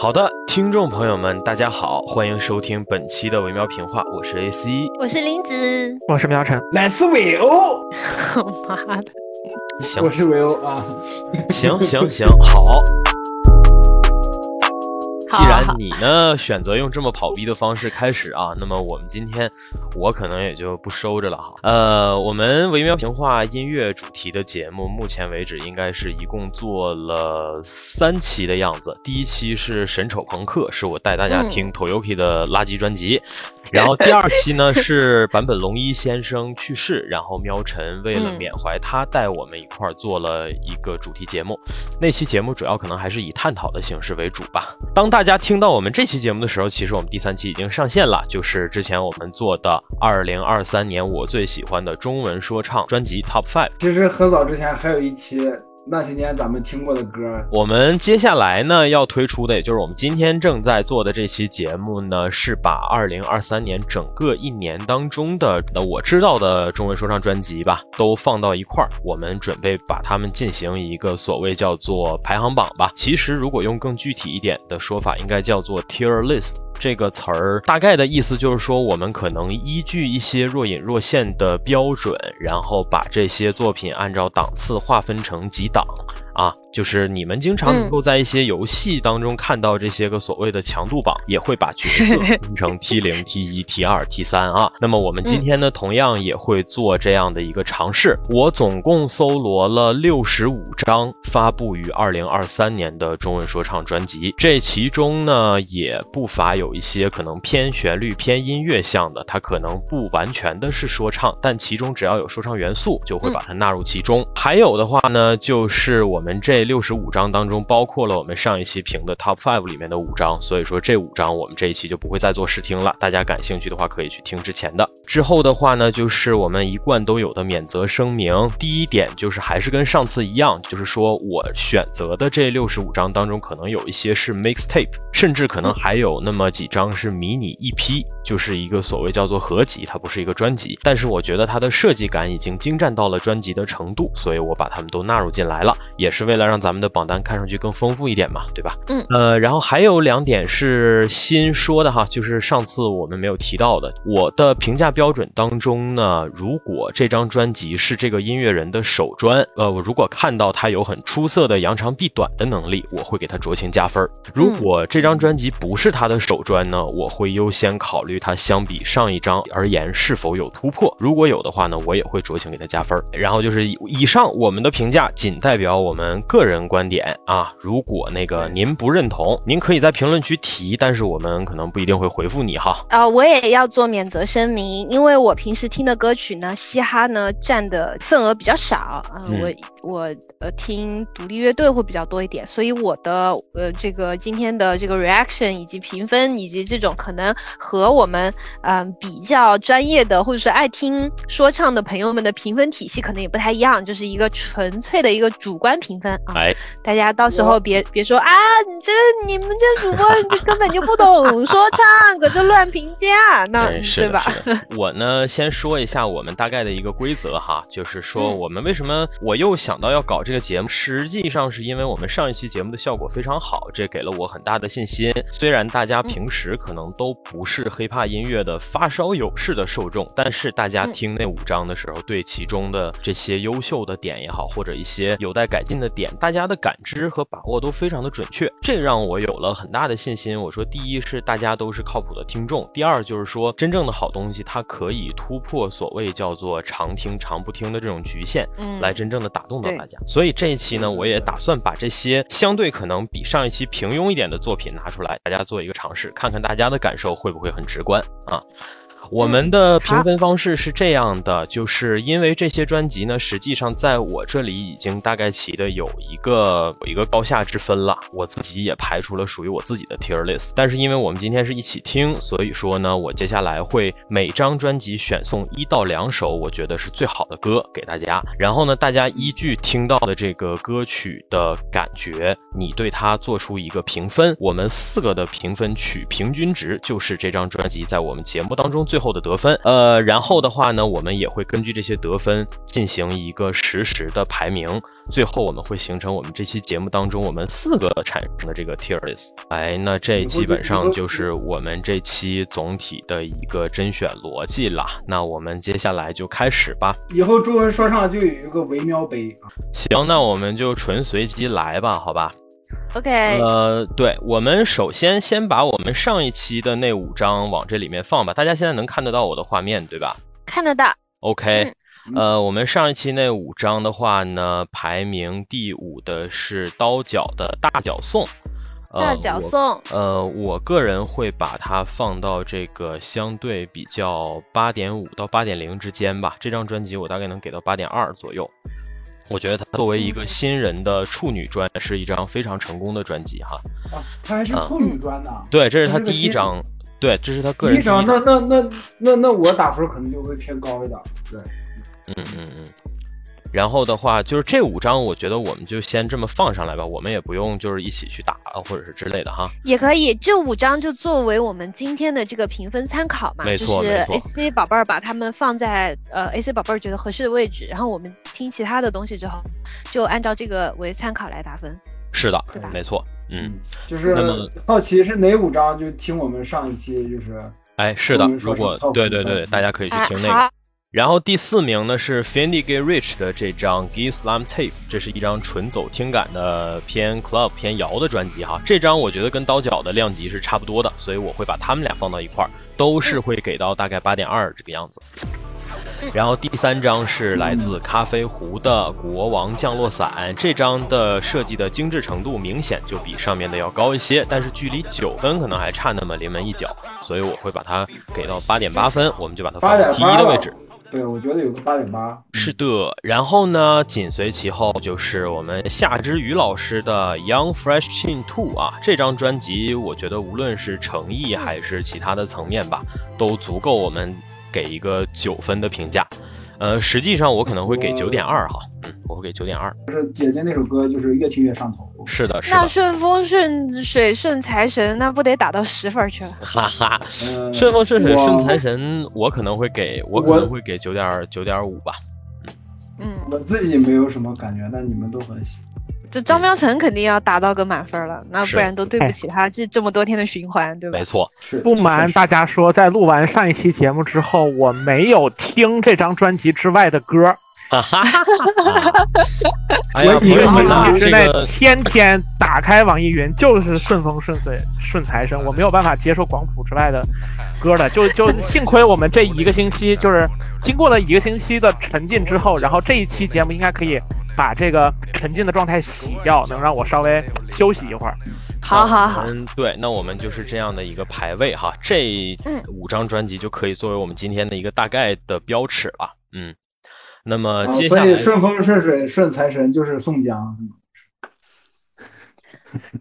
好的，听众朋友们，大家好，欢迎收听本期的维喵评话，我是 AC，我是林子，我是苗晨，来是韦欧，妈的，行我是韦欧啊，行行行，好。既然你呢选择用这么跑逼的方式开始啊，那么我们今天我可能也就不收着了哈。呃，我们维喵评话音乐主题的节目，目前为止应该是一共做了三期的样子。第一期是神丑朋克，是我带大家听 Toyoki 的垃圾专辑。然后第二期呢是坂本龙一先生去世，然后喵晨为了缅怀他，带我们一块儿做了一个主题节目。那期节目主要可能还是以探讨的形式为主吧。当大家听到我们这期节目的时候，其实我们第三期已经上线了，就是之前我们做的二零二三年我最喜欢的中文说唱专辑 Top Five。其实很早之前还有一期。那些年咱们听过的歌，我们接下来呢要推出的，也就是我们今天正在做的这期节目呢，是把二零二三年整个一年当中的那我知道的中文说唱专辑吧，都放到一块儿，我们准备把它们进行一个所谓叫做排行榜吧。其实如果用更具体一点的说法，应该叫做 tier list 这个词儿，大概的意思就是说，我们可能依据一些若隐若现的标准，然后把这些作品按照档次划分成几档。党啊，就是你们经常能够在一些游戏当中看到这些个所谓的强度榜，也会把角色 分成 T 零、T 一、T 二、T 三啊。那么我们今天呢，同样也会做这样的一个尝试。我总共搜罗了六十五张发布于二零二三年的中文说唱专辑，这其中呢，也不乏有一些可能偏旋律、偏音乐向的，它可能不完全的是说唱，但其中只要有说唱元素，就会把它纳入其中。还有的话呢，就是我们。我们这六十五张当中，包括了我们上一期评的 Top Five 里面的五张，所以说这五张我们这一期就不会再做试听了。大家感兴趣的话，可以去听之前的。之后的话呢，就是我们一贯都有的免责声明。第一点就是还是跟上次一样，就是说我选择的这六十五张当中，可能有一些是 Mixtape，甚至可能还有那么几张是迷你 EP，就是一个所谓叫做合集，它不是一个专辑。但是我觉得它的设计感已经精湛到了专辑的程度，所以我把它们都纳入进来了，也是。是为了让咱们的榜单看上去更丰富一点嘛，对吧？嗯，呃，然后还有两点是新说的哈，就是上次我们没有提到的。我的评价标准当中呢，如果这张专辑是这个音乐人的首专，呃，我如果看到他有很出色的扬长避短的能力，我会给他酌情加分。如果这张专辑不是他的首专呢，我会优先考虑他相比上一张而言是否有突破。如果有的话呢，我也会酌情给他加分。然后就是以上我们的评价仅代表我们。个人观点啊，如果那个您不认同，您可以在评论区提，但是我们可能不一定会回复你哈。啊，我也要做免责声明，因为我平时听的歌曲呢，嘻哈呢占的份额比较少啊，我我呃听独立乐队会比较多一点，所以我的呃这个今天的这个 reaction 以及评分以及这种可能和我们嗯比较专业的或者是爱听说唱的朋友们的评分体系可能也不太一样，就是一个纯粹的一个主观评。分啊！大家到时候别别说啊，你这你们这主播你根本就不懂说唱，搁这乱评价，那对吧？我呢先说一下我们大概的一个规则哈，就是说我们为什么我又想到要搞这个节目，实际上是因为我们上一期节目的效果非常好，这给了我很大的信心。虽然大家平时可能都不是黑怕音乐的发烧友式的受众，但是大家听那五章的时候，对其中的这些优秀的点也好，或者一些有待改进的。点大家的感知和把握都非常的准确，这让我有了很大的信心。我说，第一是大家都是靠谱的听众，第二就是说，真正的好东西它可以突破所谓叫做常听常不听的这种局限，嗯，来真正的打动到大家。所以这一期呢，我也打算把这些相对可能比上一期平庸一点的作品拿出来，大家做一个尝试，看看大家的感受会不会很直观啊。我们的评分方式是这样的，就是因为这些专辑呢，实际上在我这里已经大概齐的有一个有一个高下之分了，我自己也排除了属于我自己的 tier list。但是因为我们今天是一起听，所以说呢，我接下来会每张专辑选送一到两首我觉得是最好的歌给大家，然后呢，大家依据听到的这个歌曲的感觉，你对它做出一个评分。我们四个的评分取平均值，就是这张专辑在我们节目当中。最后的得分。呃，然后的话呢，我们也会根据这些得分进行一个实时的排名，最后我们会形成我们这期节目当中我们四个产生的这个 tier list。哎，那这基本上就是我们这期总体的一个甄选逻辑了。那我们接下来就开始吧。以后中文说唱就有一个维喵杯啊。行，那我们就纯随机来吧，好吧？OK，呃，对，我们首先先把我们上一期的那五张往这里面放吧。大家现在能看得到我的画面，对吧看得到。？OK，嗯呃，我们上一期那五张的话呢，排名第五的是刀角的大脚送。呃大脚我送，呃，我个人会把它放到这个相对比较八点五到八点零之间吧。这张专辑我大概能给到八点二左右。我觉得他作为一个新人的处女专，是一张非常成功的专辑哈。啊，他还是处女专呢。对，这是他第一张，对，这是他个人第一张。那那那那那我打分可能就会偏高一点。对，嗯嗯嗯。然后的话，就是这五张，我觉得我们就先这么放上来吧，我们也不用就是一起去打了，或者是之类的哈。也可以，这五张就作为我们今天的这个评分参考嘛，没错就是没错 AC 宝贝儿把它们放在呃 AC 宝贝儿觉得合适的位置，然后我们听其他的东西之后，就按照这个为参考来打分。是的对吧，没错，嗯，，就是那么好奇是哪五张，就听我们上一期就是哎，是的如果对对对，大家可以去哎听那个。然后第四名呢是 Fendi Get Rich 的这张 G Slam Tape，这是一张纯走听感的偏 club 偏摇的专辑哈。这张我觉得跟刀角的量级是差不多的，所以我会把他们俩放到一块儿，都是会给到大概八点二这个样子。然后第三张是来自咖啡壶的国王降落伞，这张的设计的精致程度明显就比上面的要高一些，但是距离九分可能还差那么临门一脚，所以我会把它给到八点八分，我们就把它放八点到第一的位置。对，我觉得有个八点八。是的，然后呢，紧随其后就是我们夏之雨老师的 Young Fresh Chin Two 啊，这张专辑我觉得无论是诚意还是其他的层面吧，都足够我们给一个九分的评价。呃，实际上我可能会给我九点二哈，嗯，我会给九点二。就是姐姐那首歌，就是越听越上头。是的，是的那，顺风顺水顺财神，那不得打到十分去了？哈哈。呃顺风顺水顺财神，我可能会给我可能会给九点九点五吧。嗯，我自己没有什么感觉，但你们都很喜。这张喵成肯定要达到个满分了，那不然都对不起他这这么多天的循环，对吧？没？错，不瞒大家说，在录完上一期节目之后，我没有听这张专辑之外的歌，哈哈哈哈。哎呀，我一个星期之内这个天天打开网易云就是顺风顺水顺财神，我没有办法接受广谱之外的歌的。就就 幸亏我们这一个星期，就是经过了一个星期的沉浸之后，然后这一期节目应该可以把这个沉浸的状态洗掉，能让我稍微休息一会儿。好好好，嗯，对，那我们就是这样的一个排位哈，这嗯五张专辑就可以作为我们今天的一个大概的标尺了。嗯，那么啊接下来，所以顺风顺水顺财神就是宋江，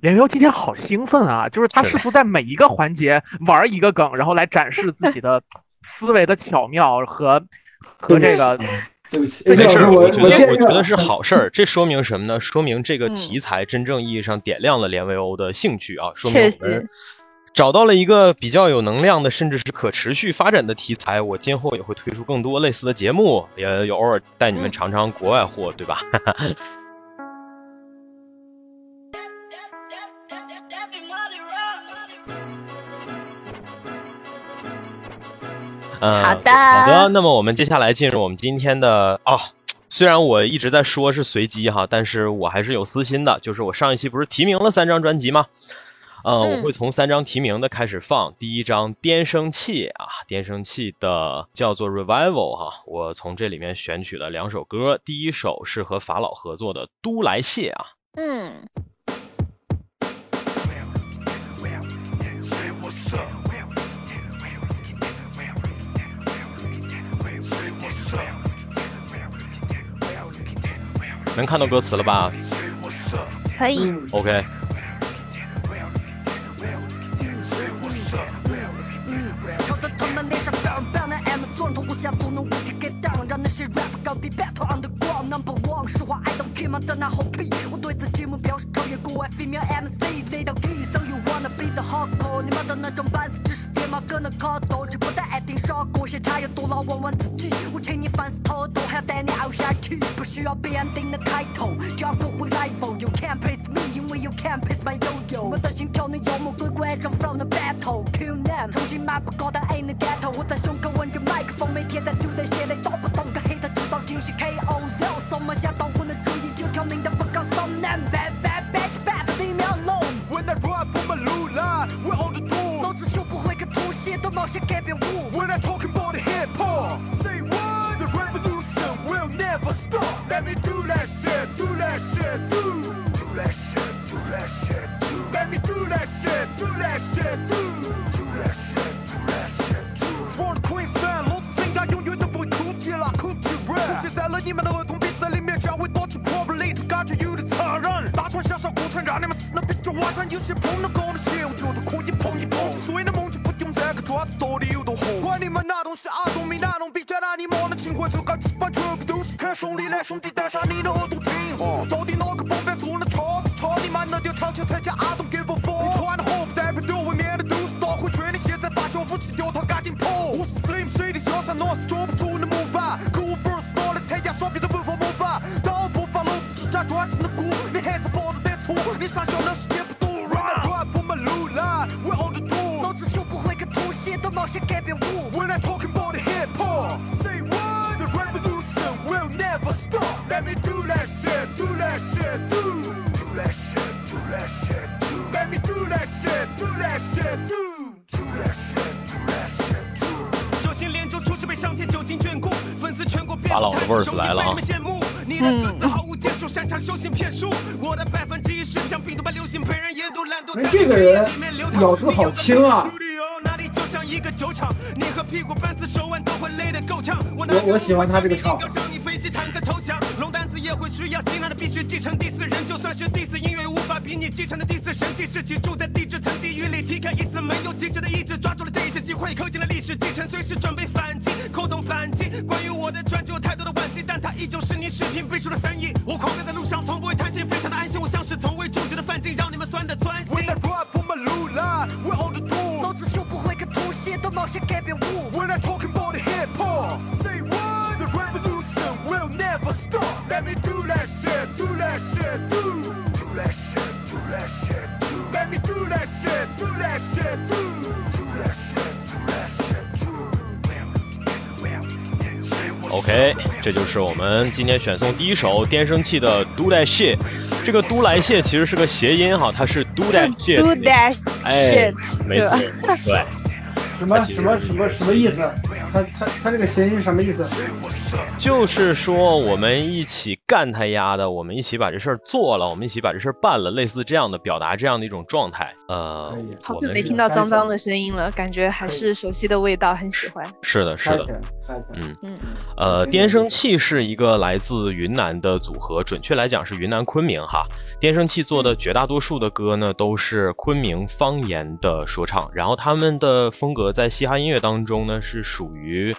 连优今天好兴奋啊！就是他是试图在每一个环节玩一个梗，然后来展示自己的思维的巧妙和 和这个对不起，对没事儿，我我觉得我我觉得是好事儿。这说明什么呢？说明这个嗯题材真正意义上点亮了连维欧的兴趣啊，说明确我们实找到了一个比较有能量的，甚至是可持续发展的题材。我今后也会推出更多类似的节目，也有偶尔带你们嗯尝尝国外货，对吧？嗯，好的好的。那么我们接下来进入我们今天的哦、虽然我一直在说是随机哈，但是我还是有私心的，就是我上一期不是提名了三张专辑吗？呃，嗯我会从三张提名的开始放。第一张颠声器啊，颠声器的叫做 Revival 哈，我从这里面选取了两首歌，第一首是和法老合作的《都来谢》啊，嗯，能看到歌词了吧可以。？OK，做人头无暇总能无止 get down，让那些 rap 高比 battle underground number one。实话 I don't care 吗的那后壁，我对自己目标是超越国外 female MC，累到 gay，so you wanna be the hardcore，你妈的那种本事只是爹妈歌可能卡多，只不得爱听傻歌，闲茶要多劳问问自己。我请你烦死透透，还要带你熬下去，不需要别人定的开头，效果会来否？You can't place me，因为 you can't place my yo yo。我的心跳能幽默鬼鬼上 flow 能 battle，kill them，重新买不高但 ain't 能 get 头。我在胸口吻着麦克风，每天在丢的写的都不懂个 hit，制造惊喜 K O Z，什么想到我的注意，就挑明的不搞 some name bad bad bad bad，leave me alone。When I ride from a low line, we're on the door. 老子就不会跟吐血都冒险改变我。 When I talking about the hip hop, say what? The revolution will never stop. Let me do that shit, do that shit, do. Do that shit, do that shit, do. Let me do that shit, do that shit, do. Do that shit, do that shit, do. For the Queensman，老子声音永远都不会枯竭了，枯竭 rap。出现在了你们的儿童比赛里面，将会夺取 probably，感觉有点残忍。大船向上鼓船，让你们死的比较完整。有些不能搞的些，我觉 得可屁股半次手腕都会够呛。我我我喜欢他这个唱飞机坦克投降，龙胆子也会需要新来的必须继承第四人，就算是第四音乐无法比你继承的第四神迹，是居住在地质层地狱里，踢开一次没有极致的意志，抓住了这一次机会，扣进了历史继承，随时准备反击，扣动反击。关于我的专辑有太多的惋惜，但它依旧是你视频背书的三亿。我这就是我们今天选送第一首电声器的《Do That Shit》。这个“都来谢”其实是个谐音哈，它是 “Do That Shit”。Do that 哎 shit，，没错，对。什么什么什么什么意思？他他他这个谐音什么意思？就是说，我们一起干他丫的，我们一起把这事儿做了，我们一起把这事儿办了，类似这样的表达这样的一种状态。呃，好久没听到脏脏的声音了，感觉还是熟悉的味道，很喜欢。是的，是的，嗯嗯，呃，电声器是一个来自云南的组合，准确来讲是云南昆明哈。电声器做的绝大多数的歌呢，都是昆明方言的说唱，然后他们的风格在嘻哈音乐当中呢是属于，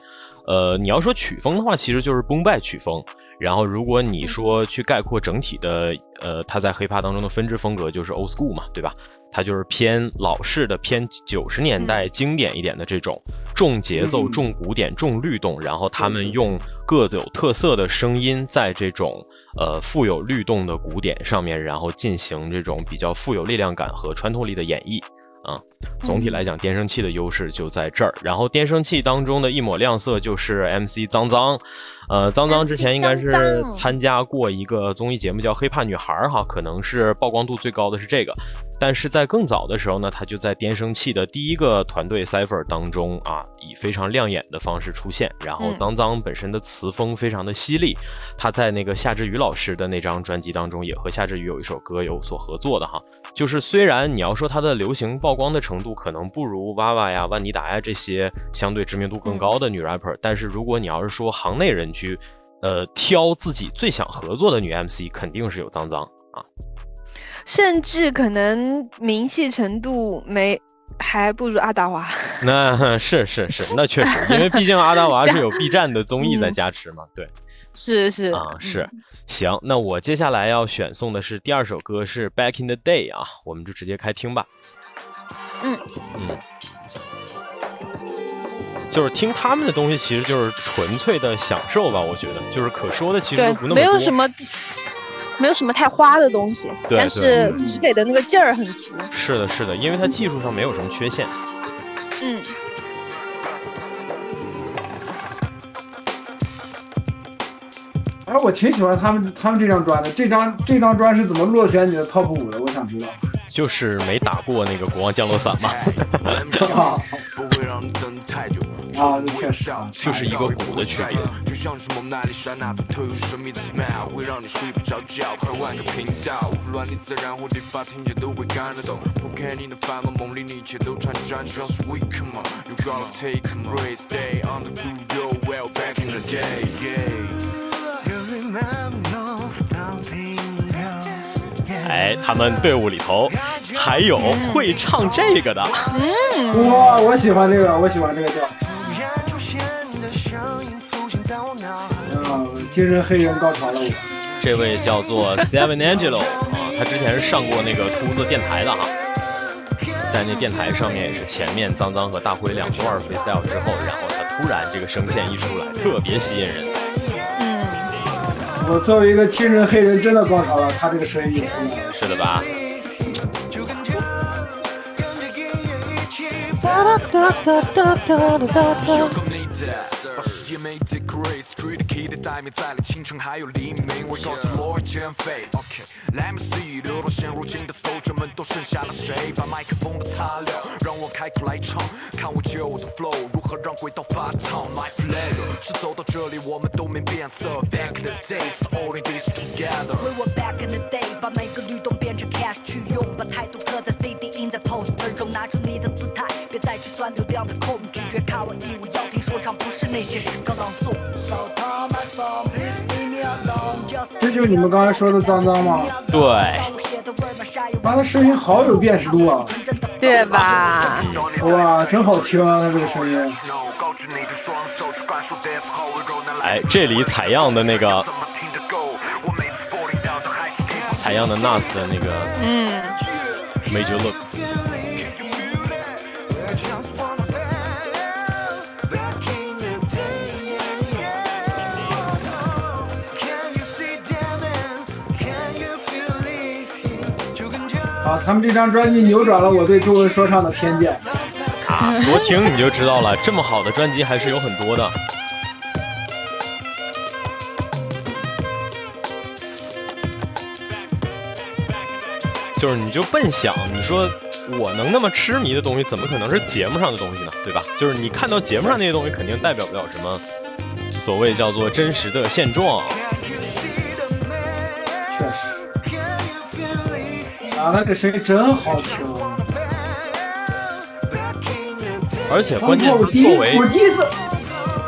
呃，你要说曲风的话，其实就是崩败曲风。然后，如果你说去概括整体的，呃，它在 hiphop 当中的分支风格就是 old school 嘛，对吧？它就是偏老式的、偏九十年代经典一点的这种重节奏、嗯重鼓点、重律动，然后他们用各有特色的声音，在这种呃富有律动的鼓点上面，然后进行这种比较富有力量感和穿透力的演绎。啊，总体来讲，电声器的优势就在这儿。然后电声器当中的一抹亮色就是 MC 脏脏，呃，脏脏之前应该 是参加过一个综艺节目叫《黑怕女孩》哈，可能是曝光度最高的是这个。但是在更早的时候呢，他就在电声器的第一个团队 Cipher 当中啊，以非常亮眼的方式出现。然后嗯脏脏本身的词风非常的犀利，他在那个夏志宇老师的那张专辑当中，也和夏志宇有一首歌有所合作的哈。就是虽然你要说他的流行曝光的程度可能不如娃娃呀、万妮达呀这些相对知名度更高的女 rapper，、但是如果你要是说行内人去，呃，挑自己最想合作的女 MC，肯定是有脏脏啊。甚至可能名气程度没还不如阿达娃。那是是是，那确实，因为毕竟阿达娃是有 B 站的综艺在嗯加持嘛，对是是啊，是。行，那我接下来要选送的是第二首歌是 Back in the Day 啊，我们就直接开听吧。嗯嗯。就是听他们的东西，其实就是纯粹的享受吧。我觉得，就是可说的其实不那，么没有多什么，没有什么太花的东西，对但是只给的那个劲儿很足。是的，是的，因为它技术上没有什么缺陷。嗯，哎，我挺喜欢他们他们这张专的，这张这张专是怎么落选你的 top 五的？我想知道。就是没打过那个国王降落伞嘛，啊不会让你等太久。啊，这确实啊，就是一个鼓的区别。哎，他们队伍里头还有会唱这个的，嗯哇，我喜欢这个，我喜欢这个调。啊，精神黑人高潮了我。这位叫做 Seven Angelo 啊，他之前是上过那个秃子电台的哈，在那电台上面也是前面脏脏和大灰两段 freestyle 之后，然后他突然这个声线一出来，特别吸引人。嗯，我作为一个亲人黑人，真的高潮了，他这个声音一出来。是的吧？把世界 make it great Street kid 的待命在了，清晨还有黎明，我告诉罗减肥。OK，Let me see，流落现如今的 soldier 们都剩下了谁？把麦克风都擦亮，让我开口来唱，看我旧的 flow? 如何让轨道发烫。My flavor 是走到这里我们都没变色。Back in the days, only this together。回我 back in the day，把每个律动变成 cash 去用，把态度刻在 CD 印在 poster 中，拿出你的姿态，别再去钻流量的空，拒绝看我不是那些诗歌朗诵。So on, 你们刚才说的脏脏吗？对他的声音好有辨识度啊！对吧？哇，真好听啊，他这个声音。哎，这里采样的那个采样的 Nas 的那个嗯，Major Look，啊，他们这张专辑扭转了我对中文说唱的偏见。啊，多听你就知道了，这么好的专辑还是有很多的。就是你就笨想，你说我能那么痴迷的东西，怎么可能是节目上的东西呢？对吧？就是你看到节目上那些东西，肯定代表不了什么所谓叫做真实的现状。啊，那个声音真好听。而且关键作为我第一次，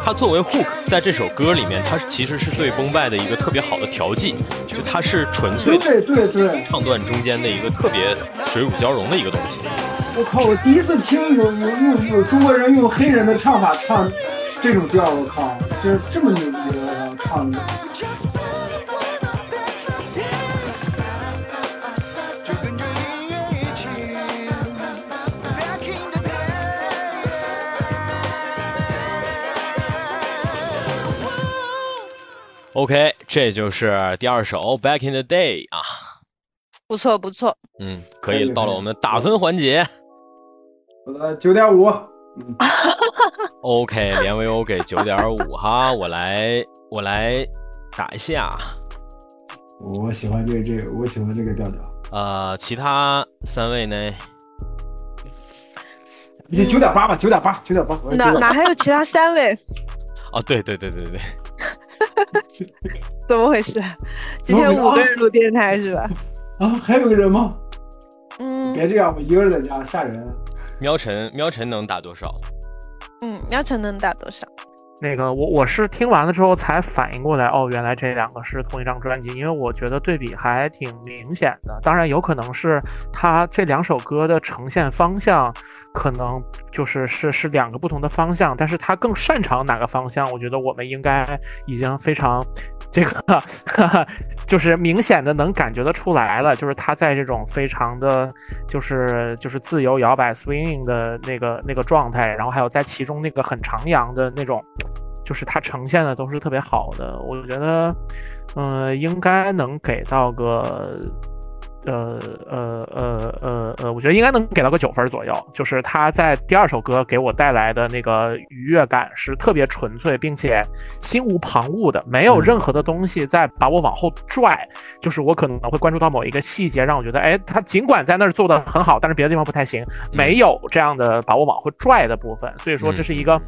他作为 hook，在这首歌里面，他其实是对崩败的一个特别好的调剂，就他是纯粹的对对对，唱段中间的一个特别水乳交融的一个东西。我靠！我第一次听有有用有中国人用黑人的唱法唱这种调，我靠，这这么牛逼的，唱的。OK，这就是第二首《Back in the Day》啊，不错不错。嗯，可以到了我们的打分环节。我的九点五，OK，连维欧给九点五哈，我来我来打一下。我喜欢这这，我喜欢这个调调。呃，其他三位呢？你九点八吧，九点八，九点八。哪哪还有其他三位？哦，对对对对对，怎么回事？今天五个人录电台是吧？啊？还有个人吗？嗯别这样，我一个人在家吓人。喵晨喵晨能打多少？嗯，喵晨能打多少？那个我我是听完了之后才反应过来，哦，原来这两个是同一张专辑，因为我觉得对比还挺明显的。当然，有可能是他这两首歌的呈现方向可能就是是是两个不同的方向，但是他更擅长哪个方向？我觉得我们应该已经非常这个 就是明显的能感觉得出来了，就是他在这种非常的就是就是自由摇摆 swinging 的那个那个状态，然后还有在其中那个很徜徉的那种，就是他呈现的都是特别好的。我觉得，嗯、应该能给到个。呃呃呃呃呃，我觉得应该能给到个九分左右。就是他在第二首歌给我带来的那个愉悦感是特别纯粹，并且心无旁骛的，没有任何的东西在把我往后拽。就是我可能会关注到某一个细节，让我觉得，哎，他尽管在那儿做的很好，但是别的地方不太行，没有这样的把我往后拽的部分。所以说，这是一个。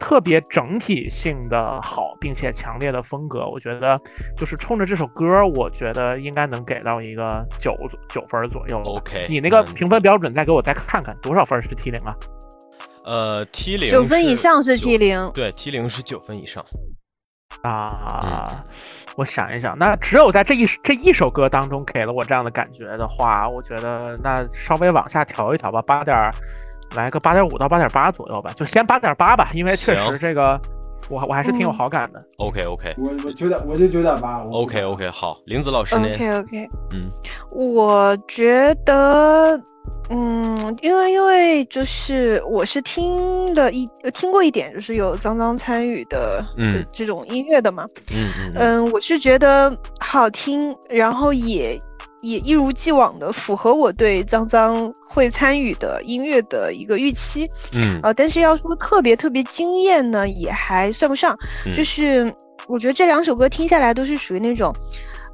特别整体性的好，并且强烈的风格，我觉得就是冲着这首歌，我觉得应该能给到一个九九分左右。OK，你那个嗯评分标准再给我再看看多少分是 T 零啊？呃，T 零九分以上是 T 零，对，T 零是九分以上。啊，我想一想，那只有在这一这一首歌当中给了我这样的感觉的话，我觉得那稍微往下调一调吧，八点儿，来个八点五到八点八左右吧，就先八点八吧，因为确实这个我我还是挺有嗯好感的。OK OK 我我九点我就九点八。OK OK，好，林子老师呢？OK OK，嗯，我觉得，嗯，因为因为就是我是听了一呃听过一点，就是有脏脏参与的嗯这种音乐的嘛，嗯嗯嗯嗯，我是觉得好听，然后也也一如既往的符合我对脏脏会参与的音乐的一个预期，嗯呃，但是要说特别特别惊艳呢，也还算不上，嗯就是我觉得这两首歌听下来都是属于那种。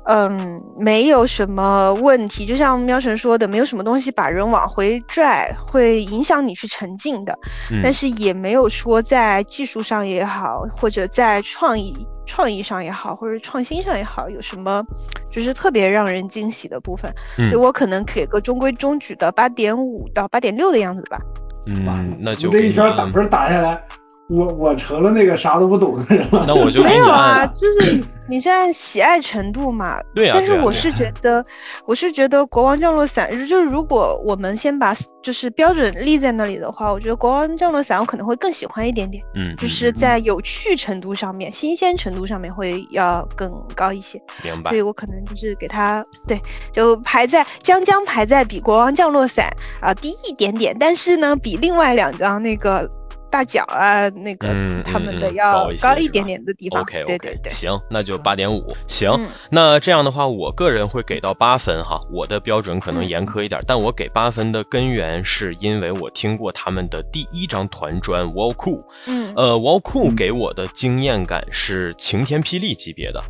嗯，没有什么问题，就像喵神说的，没有什么东西把人往回拽，会影响你去沉浸的。嗯但是也没有说在技术上也好，或者在创意创意上也好，或者创新上也好，有什么就是特别让人惊喜的部分。嗯所以我可能给个中规中矩的八点五到八点六的样子吧。嗯，那就这一圈打分打下来，我我成了那个啥都不懂的人了。那我就没有啊，就是你是按喜爱程度嘛。对啊但是我是觉得，我是觉得《国王降落伞》就是如果我们先把就是标准立在那里的话，我觉得《国王降落伞》我可能会更喜欢一点点，嗯，就是嗯在有趣程度上面、新鲜程度上面会要更高一些。明白所以。我可能就是给他对，就排在将将排在比《国王降落伞》啊、低一点点，但是呢，比另外两张那个大脚啊那个、嗯他们的要高一点点的地方。OK 对对对。行，那就八点五。行，嗯那这样的话，我个人会给到八分哈。我的标准可能嗯严苛一点，但我给八分的根源是因为我听过他们的第一张团专《Wall Cool》，嗯呃，《Wall Cool》给我的惊艳感是晴天霹雳级别的。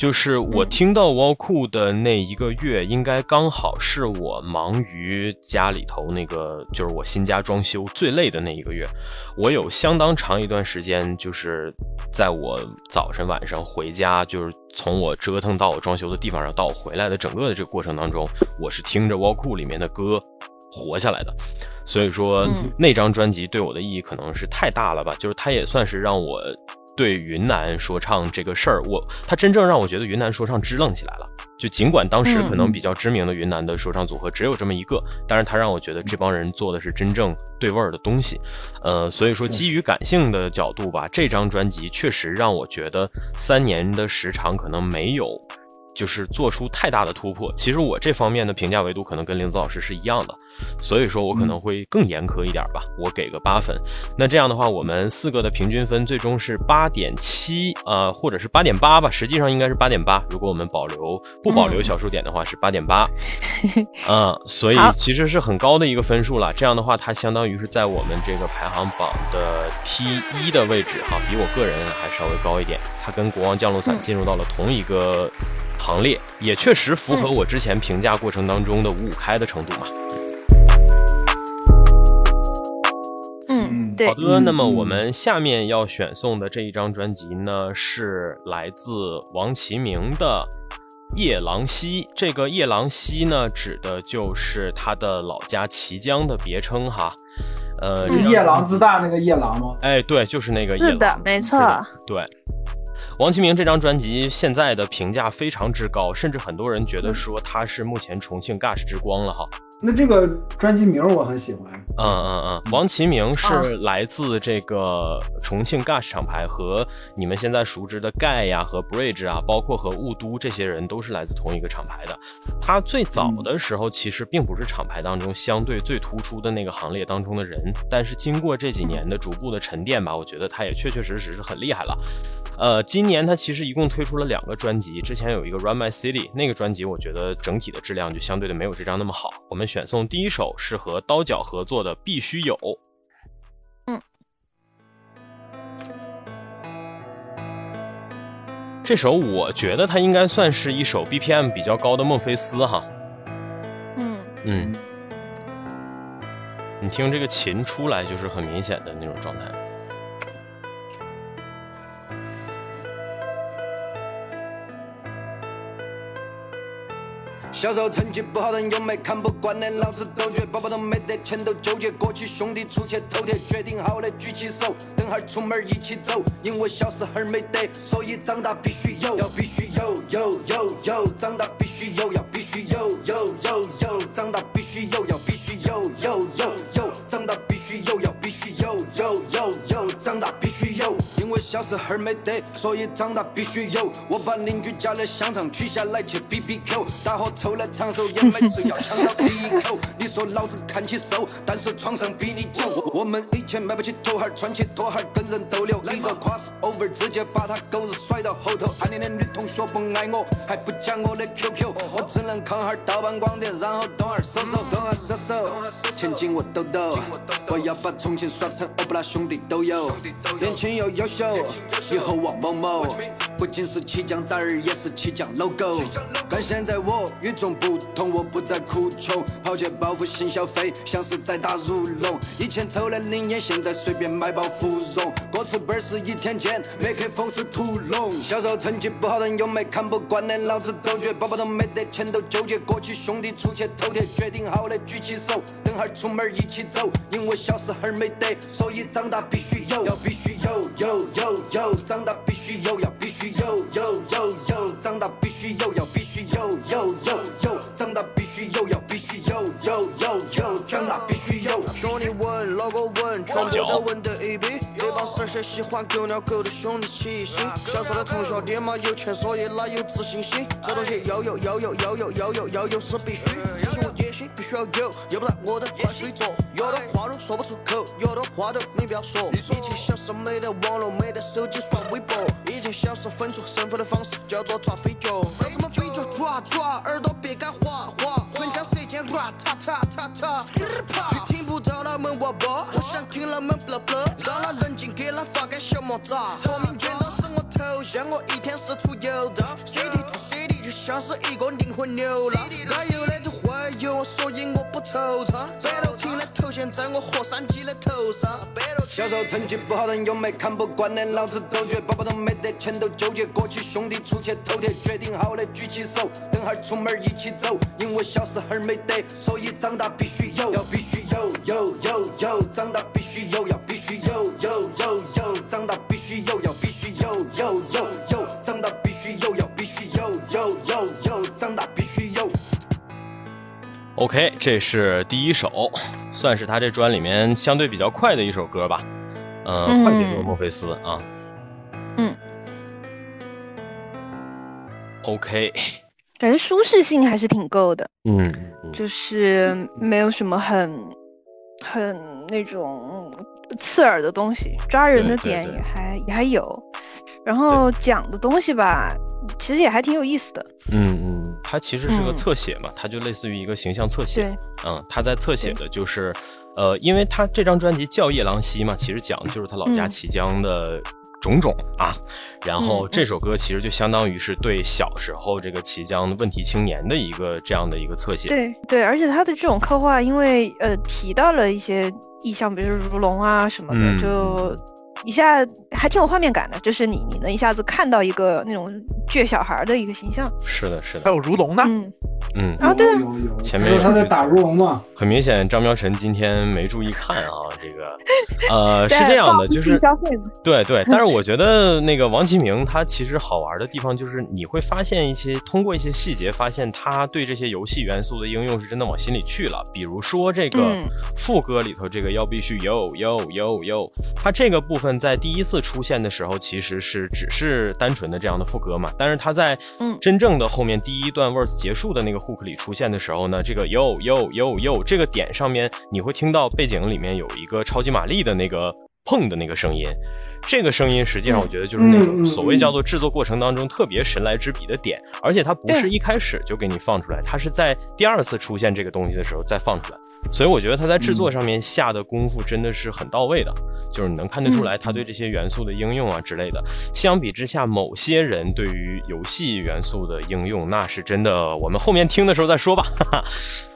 就是我嗯听到 Wall Cool 的那一个月，应该刚好是我忙于家里头那个，就是我新家装修最累的那一个月。我有相当长一段时间，就是在我早晨晚上回家，就是从我折腾到我装修的地方上到我回来的整个的这个过程当中，我是听着 Wall Cool 里面的歌活下来的。所以说、嗯那张专辑对我的意义可能是太大了吧，就是它也算是让我对云南说唱这个事儿，我他真正让我觉得云南说唱支棱起来了。就尽管当时可能嗯比较知名的云南的说唱组合只有这么一个，但是他让我觉得这帮人做的是真正对味儿的东西。呃，所以说基于感性的角度吧，这张专辑确实让我觉得三年的时长可能没有。就是做出太大的突破，其实我这方面的评价维度可能跟林子老师是一样的，所以说我可能会更严苛一点吧，我给个八分。那这样的话，我们四个的平均分最终是八点七，呃，或者是八点八吧，实际上应该是八点八。如果我们保留不保留小数点的话，是八点八。嗯，所以其实是很高的一个分数了。这样的话，它相当于是在我们这个排行榜的 T 一的位置哈，比我个人还稍微高一点。它跟国王降落伞嗯进入到了同一个行列，也确实符合嗯我之前评价过程当中的五五开的程度嘛。嗯，嗯对好，的，嗯那么嗯我们下面要选送的这一张专辑呢，是来自王其明的《夜郎西》。这个夜郎西呢，指的就是他的老家綦江的别称哈。呃，是夜郎自大那个夜郎吗？哎，对，就是那个夜是的郎，没错对。王清明这张专辑现在的评价非常之高，甚至很多人觉得说他是目前重庆 Gash 之光了哈。那这个专辑名我很喜欢，嗯嗯嗯，王其明是来自这个重庆 Gush 厂牌，和你们现在熟知的盖呀和 Bridge 啊，包括和雾都这些人都是来自同一个厂牌的。他最早的时候其实并不是厂牌当中相对最突出的那个行列当中的人，但是经过这几年的逐步的沉淀吧，我觉得他也确确实实是很厉害了。呃，今年他其实一共推出了两个专辑，之前有一个 Run My City 那个专辑，我觉得整体的质量就相对的没有这张那么好。我们选送第一首是和刀角合作的《必须有》。嗯，这首我觉得它应该算是一首 BPM 比较高的孟菲斯哈。嗯嗯，你听这个琴出来就是很明显的那种状态。小时候成绩不好，人又没看不惯的，老子都觉包包都没得钱都纠结，过去兄弟出去偷铁，决定好的举起手，等会儿出门一起走，因为小时候没得，所以长大必须有，要必须有有有有，长大必须有，要必须有有有有，长大必须有，要必须有有有小时候没得，所以长大必须有。我把邻居家的香肠取下来去 BBQ，大伙抽来长寿也没吃要抢到第一口。你说老子看起瘦，但是床上比你久。我们以前买不起拖鞋，穿起拖鞋跟人斗牛，一个 cross over 直接把他狗日甩到后头。暗恋的女同学不爱我，还不加我的 QQ，我只能看哈盗版光碟，然后动哈手手，动哈手手，前进我抖抖，我要把重庆耍成欧布拉兄弟都有，年轻又优秀，以后王某某，不仅是起酱仔儿，也是起酱 logo。但现在我与众不同，我不再哭穷，跑去报复性消费，像是在打如龙。以前抽的零烟，现在随便买包芙蓉。歌词本是一天见，麦克风是屠龙。小时候成绩不好，人有没看不惯的，老子都绝，爸爸都没得钱都纠结，过去兄弟出去偷铁，决定好了举起手，等会儿出门一起走。因为小时候没得，所以长大必须有，要必须有有有有，长大必须有，要必须有有有有，长大必须有，要必须有有有有，长大必须有，要必须有有有有，长大必须有。兄弟问，老哥问，全部都问的一笔。一帮十些喜欢狗咬狗的兄弟齐心。小时候的同学爹妈有钱，所以哪有自信心？这东西要有要有要有要有要有是必须。自信和野心必须要有，要不然我的快睡着。有的话都说不出口，有的话都没必要说。以前小时候没得网络，没得手机刷微博。以前小时候分出胜负的方式叫做抓飞脚。为什么飞脚抓抓？耳朵聪明全都是我头像，我一天四处游荡。CD 拖 CD 就像是一个灵魂流浪。该有的都会有，所以我不惆怅。白头听的头衔在我火山鸡的头上。小时候成绩不好，人又没看不惯的，老子都觉，爸爸都没得钱都纠结，过去兄弟出去偷铁，决定好了举起手，等会儿出门一起走。因为小时候没得，所以长大必须有，要必 OK，这是第一首，算是他这专里面相对比较快的一首歌吧。呃，嗯。快节奏墨菲斯啊。嗯。OK，感觉舒适性还是挺够的，嗯嗯就是没有什么很很那种刺耳的东西，抓人的点也还也还有，然后讲的东西吧，其实也还挺有意思的。嗯嗯，它其实是个嗯侧写嘛，它就类似于一个形象侧写。对，嗯，他在侧写的就是，呃，因为他这张专辑叫夜郎西嘛，其实讲的就是他老家嗯綦江的种种啊。然后嗯这首歌其实就相当于是对小时候这个綦江问题青年的一个这样的一个侧写。对对，而且他的这种刻画，因为呃提到了一些意象，比如说如龙啊什么的，嗯就一下还挺有画面感的，就是你你能一下子看到一个那种倔小孩的一个形象。是的，是的，还有如龙呢，嗯，嗯，啊对啊有有有，前面就是他在打如龙嘛，很明显张苗晨今天没注意看啊，这个，呃，是这样的，就是对对，但是我觉得那个王启明他其实好玩的地方就是你会发现一些通过一些细节，发现他对这些游戏元素的应用是真的往心里去了。比如说这个嗯。副歌里头这个要必须有有有有，他这个部分在第一次出现的时候其实是只是单纯的这样的副歌嘛，但是它在嗯。真正的后面第一段 verse 结束的那个 hook 里出现的时候呢，这个 yo yo yo yo 这个点上面你会听到背景里面有一个超级玛丽的那个碰的那个声音，这个声音实际上我觉得就是那种所谓叫做制作过程当中特别神来之笔的点，而且它不是一开始就给你放出来，它是在第二次出现这个东西的时候再放出来。所以我觉得他在制作上面下的功夫真的是很到位的，就是你能看得出来他对这些元素的应用啊之类的。相比之下，某些人对于游戏元素的应用，那是真的，我们后面听的时候再说吧。哈 哈。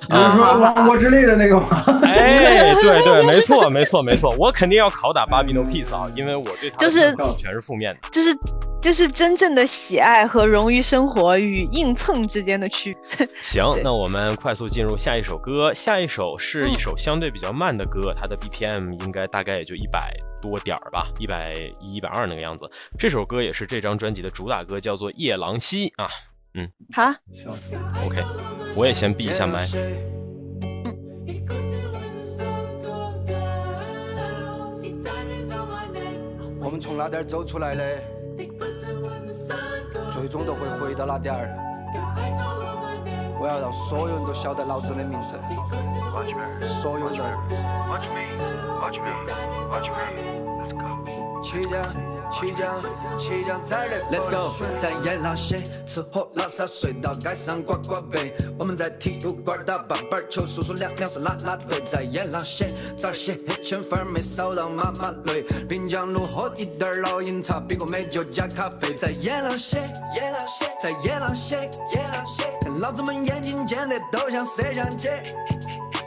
你是说王国之泪的那个吗？哎，对对，没错 没错没错，我肯定要拷打 Barbie No Peace 啊，因为我对他就是全是负面的。就是就是真正的喜爱和融于生活与硬蹭之间的区别。行，那我们快速进入下一首歌。下一首是一嗯首相对比较慢的歌，它的 BPM 应该大概也就一百多点儿吧，一百一、一百二那个样子。这首歌也是这张专辑的主打歌，叫做《夜郎西》啊。嗯好，！OK，我也先闭一下麦。我们从哪点儿走出来的，最终都会回到那点儿。我要让所有人都晓得老子的名字，所有人。起降，起降，起降，再来 Let's go，在夜郎西吃喝拉撒睡到街上刮刮背。我们在体育馆打棒棒球，叔叔俩俩是拉拉队。在夜郎西早些黑圈粉儿没少让妈妈累。滨江路喝一点儿老鹰茶，比过美酒加咖啡。在夜郎西，夜郎西，在夜郎西，夜郎西，老子们眼睛尖的都像摄像机。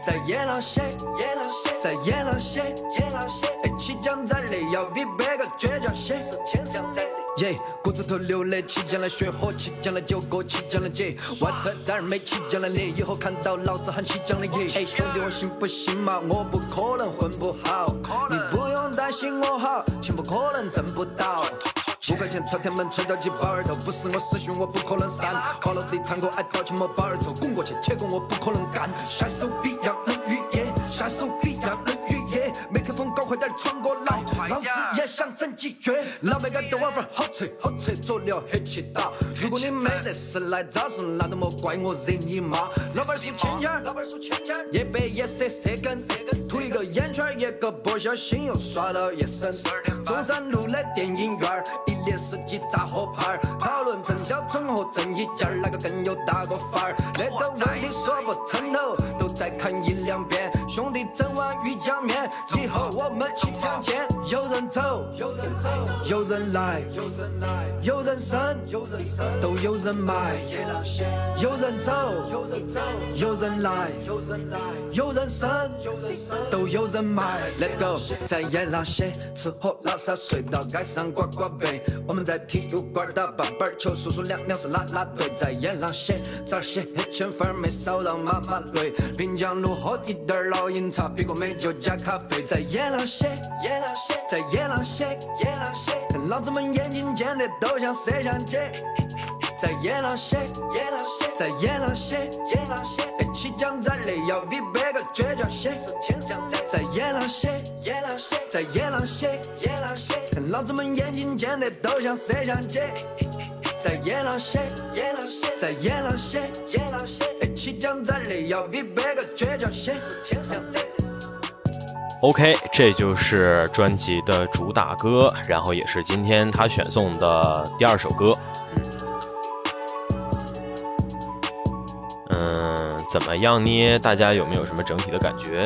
在夜郎西，夜郎西，在夜郎西，夜郎西，哎，起降在内要比别个倔强些，是。耶，骨子头流泪，起降了血火，起降了酒过，起降了节。外头崽儿没起降了烈，以后看到老子喊起降了耶。哎，兄弟我信不信嘛？我不可能混不好，你不用担心我好，钱不可能挣不到。五块钱朝天门吹到几包儿头，不是我师兄我不可能散。靠楼底唱歌爱倒起么包儿臭，滚过去切过我不可能干。下手比要冷雨夜，下手比要冷雨夜，麦克风搞快点传过来，老子也想整几句。老白干豆花粉好吃好吃，佐料黑起打。如果你没得事来找事，那都莫怪我惹你妈。老板数钱钱，老板数钱钱，一百一十三根，涂一个烟圈，一个不小心又耍了一身。中山路的电影院，一连十几炸火牌，讨论陈小春和郑伊健哪个更有大哥范儿。那个问题说不成头，都再看一两遍。兄弟整碗鱼酱面，以后我们起讲见。有人走，有人走，有人来，有人来，有人生，有人生，都有人买。有人走，有人走，有人来，有人来，有人生，有人生，都有人买。Let's go，在夜郎西吃喝拉撒睡到街上刮刮背。我们在体育馆打棒棒球，叔叔俩俩是啦啦队。在夜郎西早些黑圈粉儿没少让妈妈累。滨江路喝一点老鹰茶，比个美酒加咖啡。在夜郎西，夜郎西，在夜郎西，夜郎西，老子们眼睛尖的都像摄像机。在夜郎西，夜郎西，在夜郎西，夜郎西，哎，起降在内要比别个倔强些，在。在夜郎西，夜郎西，在夜郎西，夜郎西，老子们眼睛尖的都像摄像机。在夜郎西，夜郎西，在夜郎西，夜郎西，哎，起降在内要比别个倔强些，OK，这就是专辑的主打歌，然后也是今天他选送的第二首歌。嗯，怎么样呢？大家有没有什么整体的感觉？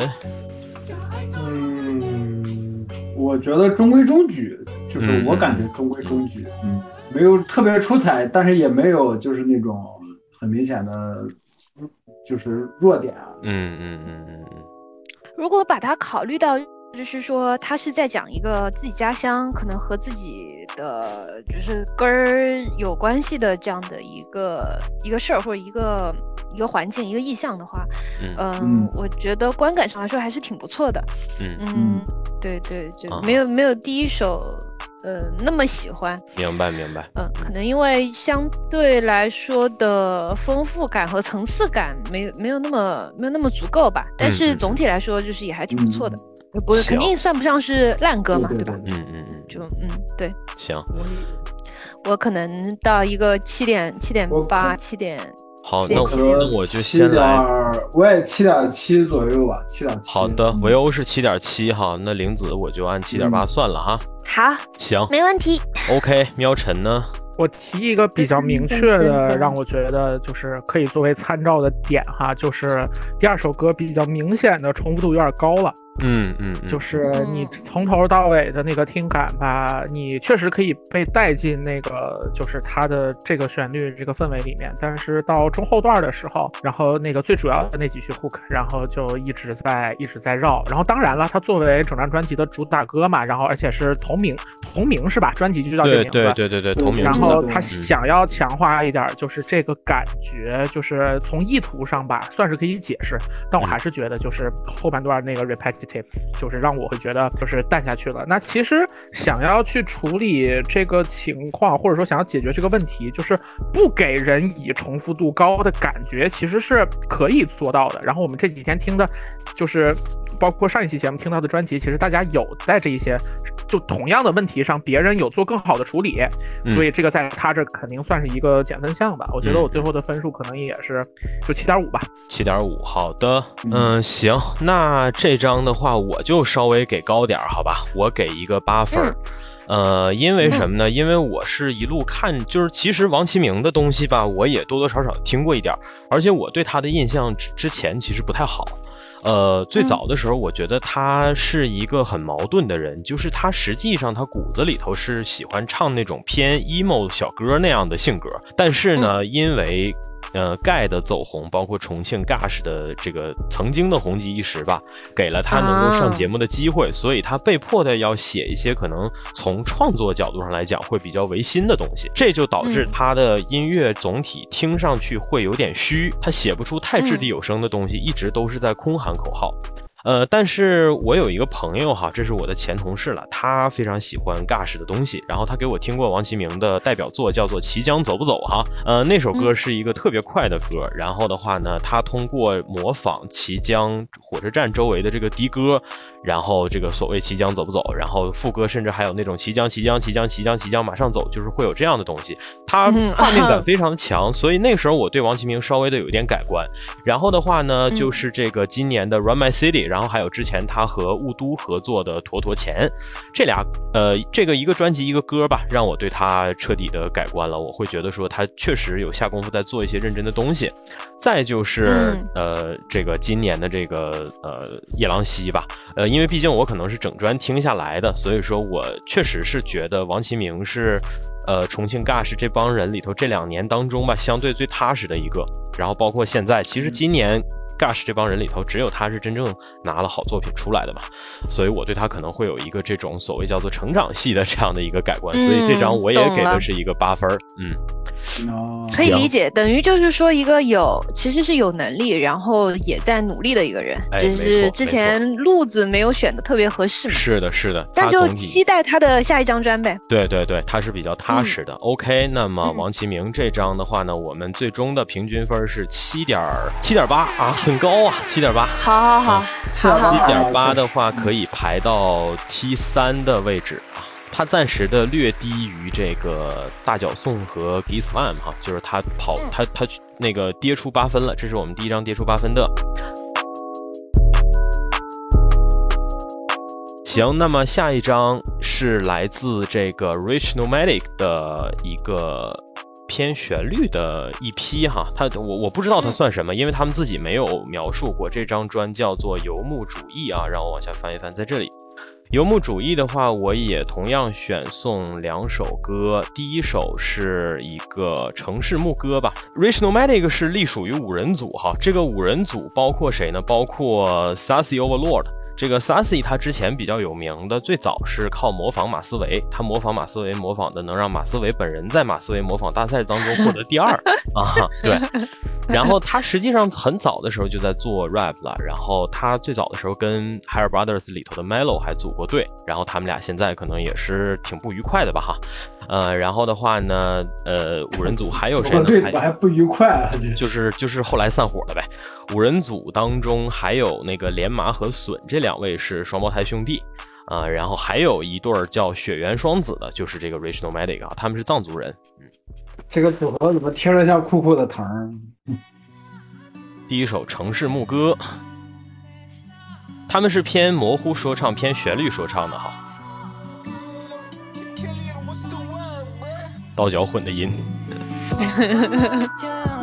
嗯，我觉得中规中矩，就是我感觉中规中矩，嗯，没有特别出彩，但是也没有就是那种很明显的，就是弱点啊。嗯嗯嗯嗯嗯，如果把它考虑到就是说他是在讲一个自己家乡可能和自己的就是根儿有关系的这样的一个一个事儿或者一个一个环境一个意象的话，嗯。我觉得观感上来说还是挺不错的。嗯，嗯，对对，没有没有第一首呃那么喜欢。明白明白。嗯，可能因为相对来说的丰富感和层次感没有没有那么没有那么足够吧，但嗯是嗯总体来说就是也还挺不错的，不是肯定算不上是烂歌嘛，对对吧？嗯嗯嗯，就嗯，对行，我可能到一个七点七点八七点，好，那我那我就先来。我也七点七左右吧，七点七。好的，嗯维欧是七点七哈，那玲子我就按七点八嗯算了哈。好，行没问题。，OK，喵晨呢？我提一个比较明确的，让我觉得就是可以作为参照的点哈，就是第二首歌比较明显的重复度有点高了，嗯嗯，嗯。就是你从头到尾的那个听感吧，你确实可以被带进那个就是它的这个旋律这个氛围里面，但是到中后段的时候，然后那个最主要的那几句 hook，然后就一直在一直在绕，然后当然了，它作为整张专辑的主打歌嘛，然后而且是同名同名是吧？专辑就叫这个名字。对对对对，同名然后他嗯。想要强化一点，就是这个感觉，就是从意图上吧，算是可以解释，但我还是觉得就是后半段那个就是让我会觉得就是淡下去了。那其实想要去处理这个情况，或者说想要解决这个问题，就是不给人以重复度高的感觉，其实是可以做到的。然后我们这几天听的，就是包括上一期节目听到的专辑，其实大家有在这一些就同样的问题上，别人有做更好的处理，嗯所以这个在他这肯定算是一个减分项吧。我觉得嗯我最后的分数可能也是就七点五吧。七点五，好的，嗯嗯，行，那这张的话我就稍微给高点儿，好吧，我给一个八分儿。呃，因为什么呢？因为我是一路看，就是其实王其明的东西吧，我也多多少少听过一点儿，而且我对他的印象之之前其实不太好。呃，最早的时候，我觉得他是一个很矛盾的人，就是他实际上他骨子里头是喜欢唱那种偏 emo 小歌那样的性格，但是呢，因为呃盖的走红，包括重庆 Gash 的这个曾经的红极一时吧，给了他能够上节目的机会，所以他被迫的要写一些可能从创作角度上来讲会比较违心的东西，这就导致嗯。他的音乐总体听上去会有点虚，他写不出太掷地有声的东西，一直都是在空喊口号。呃，但是我有一个朋友哈，这是我的前同事了，他非常喜欢 Gash 的东西，然后他给我听过王其明的代表作叫做《綦江走不走》哈，呃，那首歌是一个特别快的歌，然后的话呢，他通过模仿綦江火车站周围的这个的歌，然后这个所谓綦江走不走，然后副歌甚至还有那种綦江綦江綦江綦江綦江马上走，就是会有这样的东西，它嗯画面感非常强，所以那时候我对王其明稍微的有一点改观。然后的话呢，嗯就是这个今年的 Run My City，然后还有之前他和雾都合作的坨坨钱，这俩呃，这个一个专辑一个歌吧，让我对他彻底的改观了。我会觉得说他确实有下功夫在做一些认真的东西。再就是、嗯呃，这个今年的这个呃夜郎西吧，呃，因为毕竟我可能是整专听下来的，所以说我确实是觉得王其明是。呃，重庆 Gash 这帮人里头，这两年当中吧，相对最踏实的一个。然后包括现在，其实今年 Gash 这帮人里头，只有他是真正拿了好作品出来的嘛。所以我对他可能会有一个这种所谓叫做成长系的这样的一个改观。所以这张我也给的是一个八分儿。嗯，可以理解，等于就是说一个有其实是有能力，然后也在努力的一个人，只是之前路子没有选的特别合适嘛。是的，是的。但就期待他的下一张专呗。对对对，他是比较踏实的。OK，那么嗯王其明这张的话呢，我们最终的平均分是七点七点八啊，很高啊，七点八。好好好，好七点八的话可以排到 T 三的位置啊，它暂时的略低于这个大脚送和 Gislam 哈，就是它跑嗯它它那个跌出八分了，这是我们第一张跌出八分的。行，那么下一张是来自这个 Rich Nomadic 的一个偏旋律的一批哈，他我我不知道他算什么，因为他们自己没有描述过。这张专叫做《游牧主义》啊，让我往下翻一翻，在这里游牧主义的话，我也同样选送两首歌。第一首是一个城市牧歌吧，Rich Nomadic 是隶属于五人组哈。这个五人组包括谁呢？包括 Sassy Overlord。这个 Sassy 他之前比较有名的，最早是靠模仿马思唯，他模仿马思唯，模仿的能让马思唯本人在马思唯模仿大赛当中获得第二 啊。对，然后他实际上很早的时候就在做 rap 了，然后他最早的时候跟 Higher Brothers 里头的 Melo 还组过队，然后他们俩现在可能也是挺不愉快的吧哈。呃，然后的话呢，呃，五人组还有谁呢？还不愉快啊？就是就是后来散伙了呗。五人组当中还有那个连麻和笋这两位是双胞胎兄弟啊、然后还有一对儿叫血缘双子的，就是这个 Rich Nomadic 啊，他们是藏族人。这个组合怎么听着像酷酷的藤？第一首《城市牧歌》，他们是偏模糊说唱、偏旋律说唱的哈，刀脚混的音。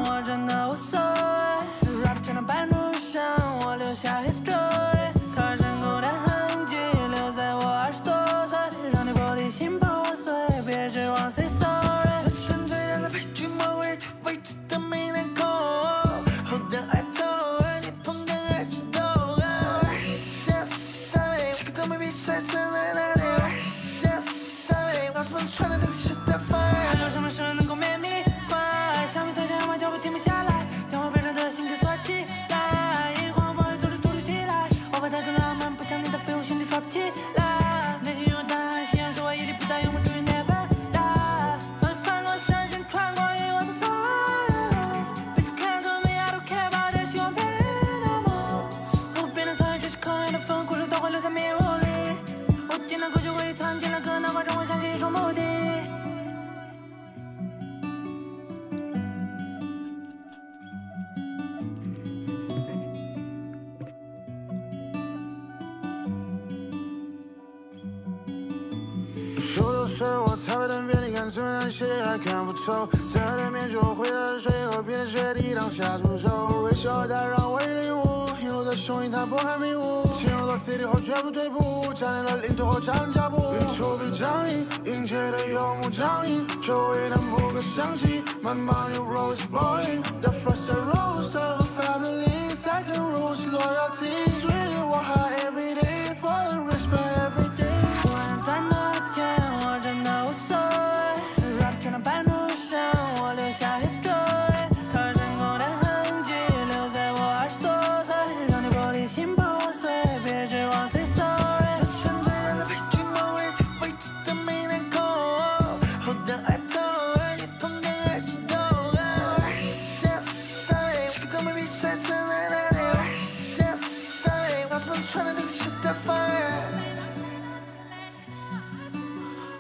看不透。在对面就回来的水和冰雪地当下诅咒。微笑打扰我领悟，一路的雄鹰它不堪迷雾。进入了 city 后绝不退步，占领了领土后长脚步。云图比仗义，殷切的游牧长影，周围的牧歌响起。My money rolls blowing, the first Rose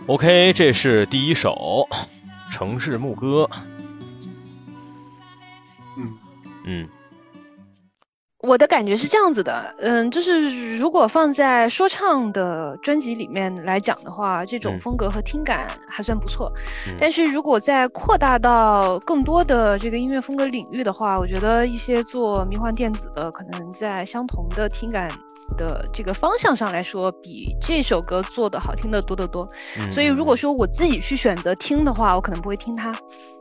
OK，这是第一首《城市牧歌》。嗯嗯我的感觉是这样子的，嗯，就是如果放在说唱的专辑里面来讲的话，这种嗯风格和听感还算不错。嗯但是如果再扩大到更多的这个音乐风格领域的话，我觉得一些做迷幻电子的，可能在相同的听感的这个方向上来说，比这首歌做的好听的多得多。嗯，所以如果说我自己去选择听的话，我可能不会听它，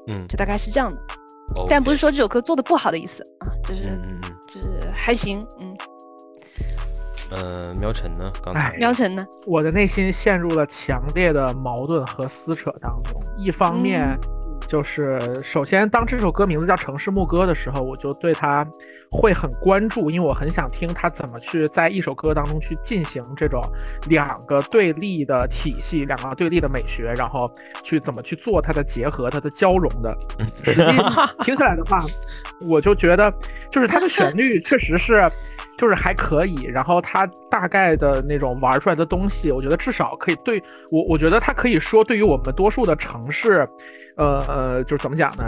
嗯，就大概是这样的。嗯但不是说这首歌做的不好的意思啊，就是、嗯嗯嗯就是还行，嗯。呃，苗晨呢？刚才哎苗晨呢？我的内心陷入了强烈的矛盾和撕扯当中。一方面，嗯就是首先当这首歌名字叫《城市牧歌》的时候，我就对它会很关注，因为我很想听他怎么去在一首歌当中去进行这种两个对立的体系、两个对立的美学，然后去怎么去做它的结合、它的交融的。实际听起来的话，我就觉得就是它的旋律确实是。就是还可以，然后它大概的那种玩出来的东西，我觉得至少可以对我，我觉得它可以说对于我们多数的城市，呃呃，就是怎么讲呢？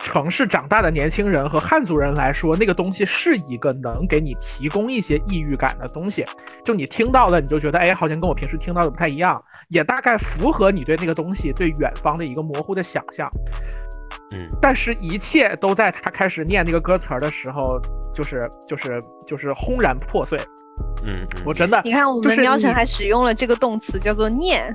城市长大的年轻人和汉族人来说，那个东西是一个能给你提供一些抑郁感的东西。就你听到了，你就觉得，哎，好像跟我平时听到的不太一样，也大概符合你对那个东西对远方的一个模糊的想象。嗯但是，一切都在他开始念那个歌词儿的时候，就是就是就是轰然破碎。嗯嗯，我真的，你看我们喵神还使用了这个动词叫做念，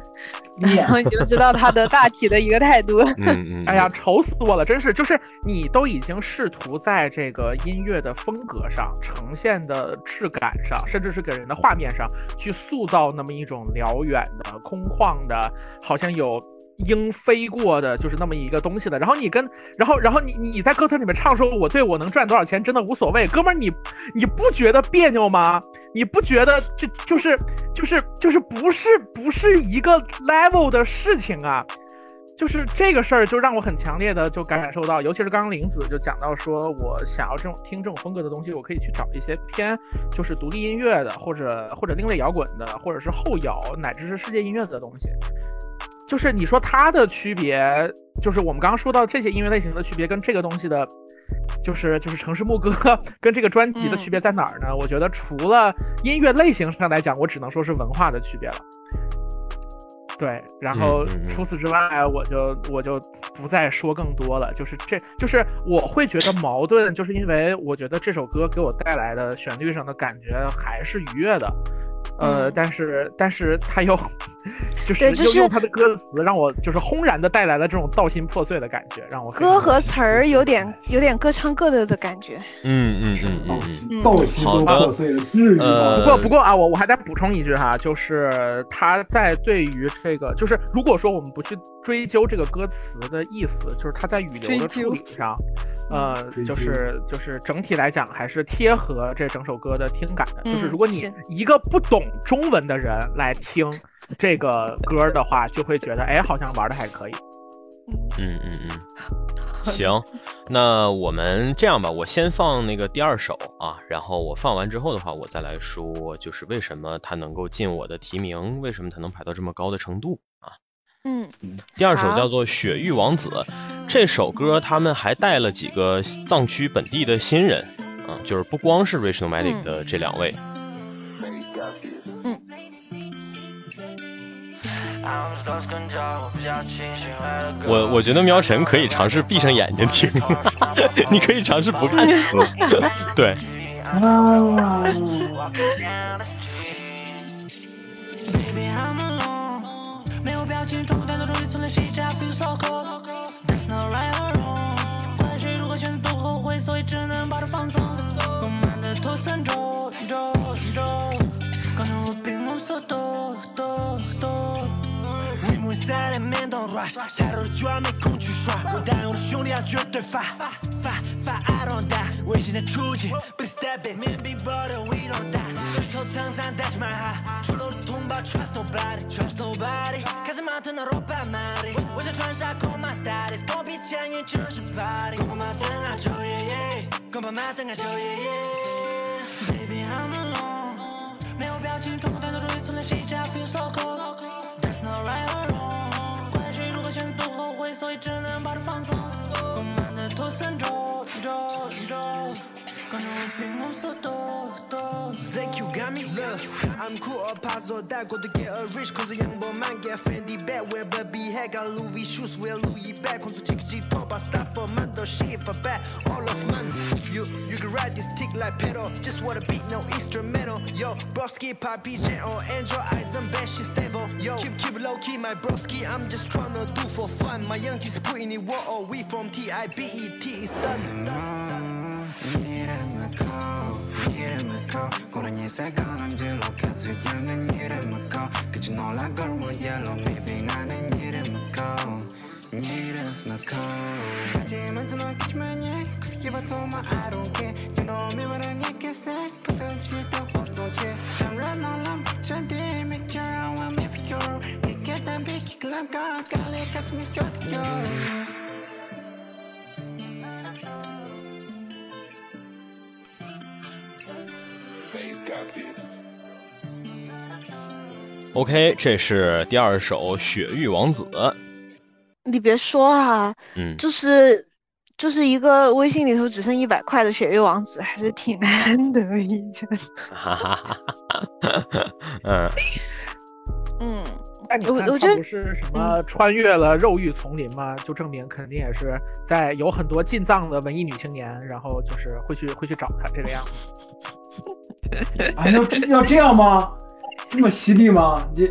念然后你就知道他的大体的一个态度。嗯嗯，哎呀，愁死我了！真是，就是你都已经试图在这个音乐的风格上、呈现的质感上，甚至是给人的画面上，去塑造那么一种辽远的、空旷的，好像有鹰飞过的，就是那么一个东西的。然后你跟，然后，然后你你在歌词里面唱说，我对我能赚多少钱真的无所谓，哥们儿，你你不觉得别扭吗？你不觉得这就是就是就是不是不是一个 level 的事情啊？就是这个事儿，就让我很强烈的就感受到，尤其是刚刚林子就讲到说，我想要这种听这种风格的东西，我可以去找一些偏就是独立音乐的，或者或者另类摇滚的，或者是后摇，乃至是世界音乐的东西。就是你说它的区别，就是我们刚刚说到这些音乐类型的区别，跟这个东西的，就是就是城市牧歌跟这个专辑的区别在哪儿呢？我觉得除了音乐类型上来讲，我只能说是文化的区别了。对，然后除此之外，我就我就不再说更多了。就是这就是我会觉得矛盾，就是因为我觉得这首歌给我带来的旋律上的感觉还是愉悦的，呃，嗯但是但是它又 就是就用他的歌词让我就是轰然的带来了这种道心破碎的感觉，让我歌和词儿有点有点各唱各的的感觉。嗯嗯嗯嗯斗嗯，心破碎？不过不过啊，我我还得补充一句哈，就是他在对于这个，就是如果说我们不去追究这个歌词的意思，就是他在语流的处理上，呃，就是就是整体来讲还是贴合这整首歌的听感的。就是嗯如果你一个不懂中文的人来听这个歌的话，就会觉得哎，好像玩的还可以。嗯嗯嗯，行，那我们这样吧，我先放那个第二首啊，然后我放完之后的话，我再来说，就是为什么它能够进我的提名，为什么它能排到这么高的程度啊？嗯，第二首叫做《雪域王子》，这首歌他们还带了几个藏区本地的新人啊，就是不光是 Rich Nomadic 嗯的这两位，我我觉得喵晨可以尝试闭上眼睛听，你可以尝试不看词，对，啊，Baby I'm alone，没有表情，太多的剧还没空去刷，我答应我的兄弟要绝对发发发 I don't die，危险的出击，Please step it，面壁 brother we don't die，所以头疼咱 that's my high，出路的同胞 trust nobody，trust nobody，开始马腿那肉摆马里，我想穿上 call my status，狗屁前沿城市 party，公马灯啊九爷爷，公马灯啊九爷爷，Baby I'm alone，没有表情，装不太多，终于从了谁家 feel so cold。That's not right or wrong，都后悔，所以只能把它放松。我们的头三周周周，刚才我并没速度 Like you got me? Look, I'm cool or pass though that Go to get a rich, cause a young boy man get Fendi bad Wear baby hair, got Louis shoes, wear Louis bag. a stop for man, the shit for bad. All of man, you you can ride this tick like pedal. Just wanna beat, no instrumental. Yo, broski, poppy, gentle, your eyes and bad shit stable. Yo, keep keep low key, my broski. I'm just trying to do for fun. My young G's putting in war oh, we from T I B E T is done. done, done. 이름을 call 고라니 색깔은 질러 가수 향은 이름을 call 그치 놀라 걸고 yellow maybe 나는 이름을 call 이름을 call 하지만 좀 기지만 예 그새 기봐도만 I don't care You know me but I need to say 부서움 싫다 호동체 장난 알람 잔디 make sure I want me for you 내게 단 비키 클럽 가 갈래 가슴이 혀도 OK，这是第二首《雪域王子》。你别说啊，嗯，就是就是一个微信里头只剩一百块的雪域王子，还是挺难得一见。哈哈哈哈哈，嗯，哎嗯，那我我觉得他不是什么穿越了肉欲丛林吗？就证明肯定也是在有很多进藏的文艺女青年，然后就是会去会去找他这个样子。哎，要这要这样吗？这么犀利吗？这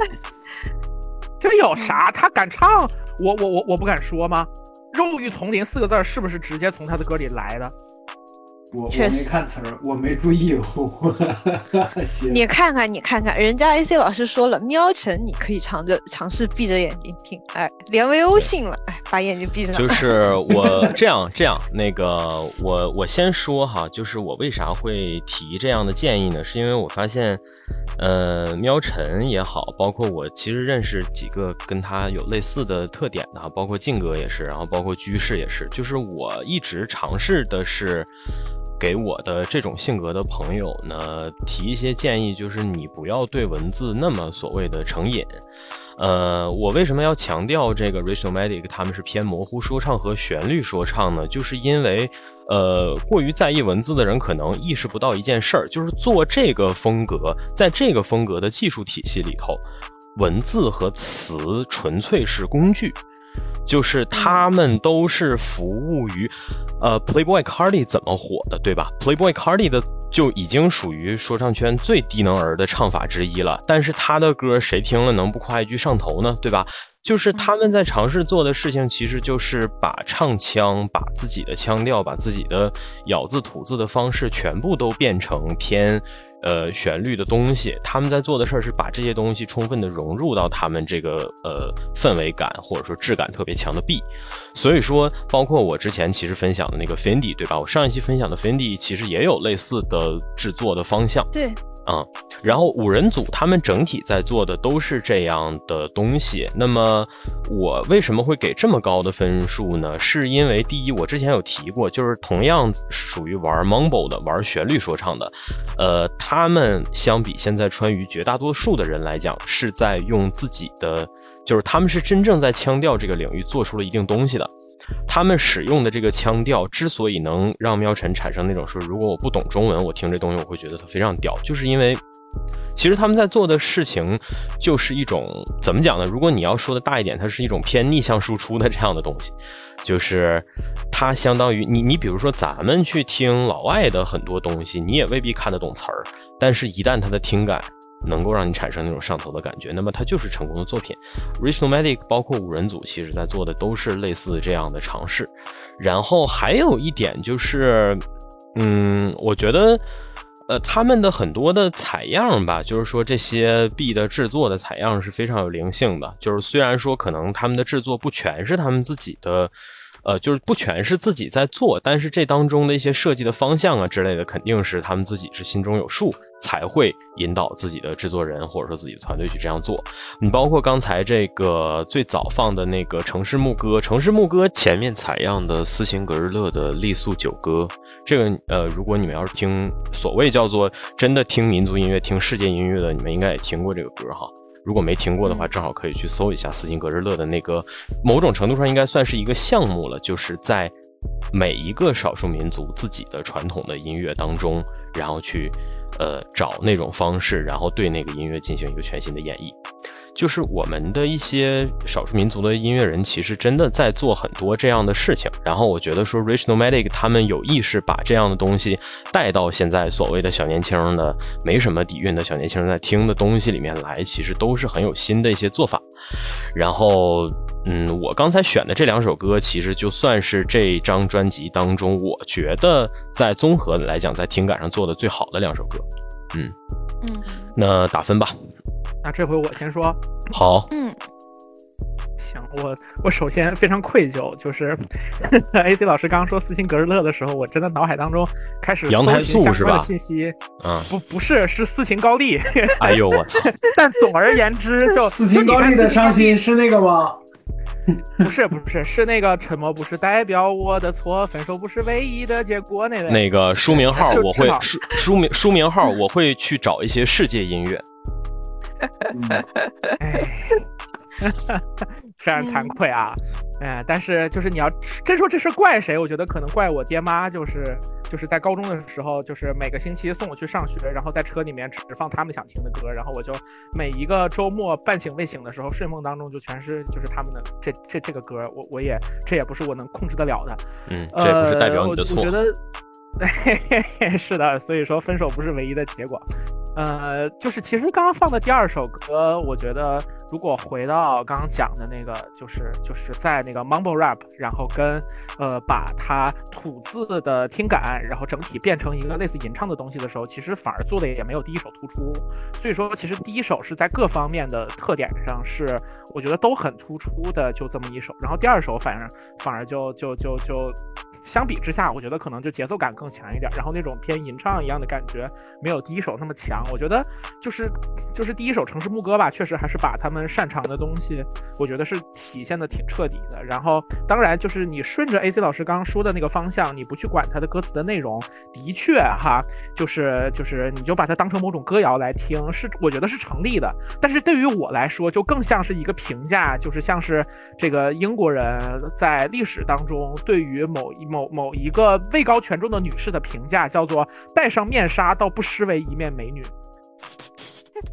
这有啥？他敢唱，我我我我不敢说吗？肉欲丛林四个字是不是直接从他的歌里来的？我我没确实看词儿，我没注意。你看看，你看看，人家 AC 老师说了，喵晨你可以尝着尝试闭着眼睛听，哎，连维欧信了，哎，把眼睛闭上。就是我这样这样，那个我我先说哈，就是我为啥会提这样的建议呢？是因为我发现，呃，喵晨也好，包括我其实认识几个跟他有类似的特点的，包括静哥也是，然后包括居士也是，就是我一直尝试的是。给我的这种性格的朋友呢，提一些建议，就是你不要对文字那么所谓的成瘾。呃，我为什么要强调这个 Rationalmatic 他们是偏模糊说唱和旋律说唱呢？就是因为，呃，过于在意文字的人可能意识不到一件事儿，就是做这个风格，在这个风格的技术体系里头，文字和词纯粹是工具。就是他们都是服务于，呃，Playboy Cardi 怎么火的，对吧？Playboy Cardi 的就已经属于说唱圈最低能儿的唱法之一了，但是他的歌谁听了能不夸一句上头呢？对吧？就是他们在尝试做的事情，其实就是把唱腔、把自己的腔调、把自己的咬字吐字的方式，全部都变成偏。呃，旋律的东西，他们在做的事儿是把这些东西充分的融入到他们这个呃氛围感或者说质感特别强的 B，所以说，包括我之前其实分享的那个 Fendi，对吧？我上一期分享的 Fendi 其实也有类似的制作的方向，对，啊、然后五人组他们整体在做的都是这样的东西。那么我为什么会给这么高的分数呢？是因为第一，我之前有提过，就是同样属于玩 mumble 的、玩旋律说唱的，呃，他们相比现在川渝绝大多数的人来讲，是在用自己的，就是他们是真正在腔调这个领域做出了一定东西的。他们使用的这个腔调之所以能让喵晨产生那种说，如果我不懂中文，我听这东西我会觉得它非常屌，就是因为其实他们在做的事情就是一种怎么讲呢？如果你要说的大一点，它是一种偏逆向输出的这样的东西，就是它相当于你你比如说咱们去听老外的很多东西，你也未必看得懂词儿，但是一旦他的听感。能够让你产生那种上头的感觉，那么它就是成功的作品。Rationalmatic 包括五人组，其实在做的都是类似这样的尝试。然后还有一点就是，嗯，我觉得，呃，他们的很多的采样吧，就是说这些币的制作的采样是非常有灵性的。就是虽然说可能他们的制作不全是他们自己的。呃，就是不全是自己在做，但是这当中的一些设计的方向啊之类的，肯定是他们自己是心中有数，才会引导自己的制作人或者说自己的团队去这样做。你包括刚才这个最早放的那个《城市牧歌》，《城市牧歌》前面采样的斯琴格日乐的《傈僳九歌》，这个呃，如果你们要是听所谓叫做真的听民族音乐、听世界音乐的，你们应该也听过这个歌哈。如果没听过的话，正好可以去搜一下斯琴格日乐的那个，某种程度上应该算是一个项目了，就是在每一个少数民族自己的传统的音乐当中，然后去呃找那种方式，然后对那个音乐进行一个全新的演绎。就是我们的一些少数民族的音乐人，其实真的在做很多这样的事情。然后我觉得说，Rationalmatic 他们有意识把这样的东西带到现在所谓的小年轻的没什么底蕴的小年轻人在听的东西里面来，其实都是很有新的一些做法。然后，嗯，我刚才选的这两首歌，其实就算是这张专辑当中，我觉得在综合来讲，在听感上做的最好的两首歌。嗯，嗯那打分吧。那这回我先说，好，嗯，行，我我首先非常愧疚，就是 AC 老师刚刚说斯琴格日乐的时候，我真的脑海当中开始羊胎素是吧信息，嗯，不不是是斯琴高丽，哎呦我操，但总而言之就斯琴高丽的伤心是那个吗？不是不是是那个沉默不是代表我的错，分手不是唯一的结果那位。那个书名号我会书书名书名号我会去找一些世界音乐。嗯 哎，非常惭愧啊！哎，但是就是你要真说这事怪谁，我觉得可能怪我爹妈，就是就是在高中的时候，就是每个星期送我去上学，然后在车里面只放他们想听的歌，然后我就每一个周末半醒未醒的时候，睡梦当中就全是就是他们的这这这个歌，我我也这也不是我能控制得了的。嗯，这也不是代表你的错呃我。我觉得 是的，所以说分手不是唯一的结果。呃，就是其实刚刚放的第二首歌，我觉得如果回到刚刚讲的那个，就是就是在那个 mumble rap，然后跟呃把它吐字的听感，然后整体变成一个类似吟唱的东西的时候，其实反而做的也没有第一首突出。所以说，其实第一首是在各方面的特点上是我觉得都很突出的，就这么一首。然后第二首反而反而就就就就相比之下，我觉得可能就节奏感更强一点，然后那种偏吟唱一样的感觉没有第一首那么强。我觉得就是就是第一首《城市牧歌》吧，确实还是把他们擅长的东西，我觉得是体现的挺彻底的。然后当然就是你顺着 AC 老师刚刚说的那个方向，你不去管它的歌词的内容，的确哈，就是就是你就把它当成某种歌谣来听，是我觉得是成立的。但是对于我来说，就更像是一个评价，就是像是这个英国人在历史当中对于某一某某某一个位高权重的女士的评价，叫做戴上面纱倒不失为一面美女。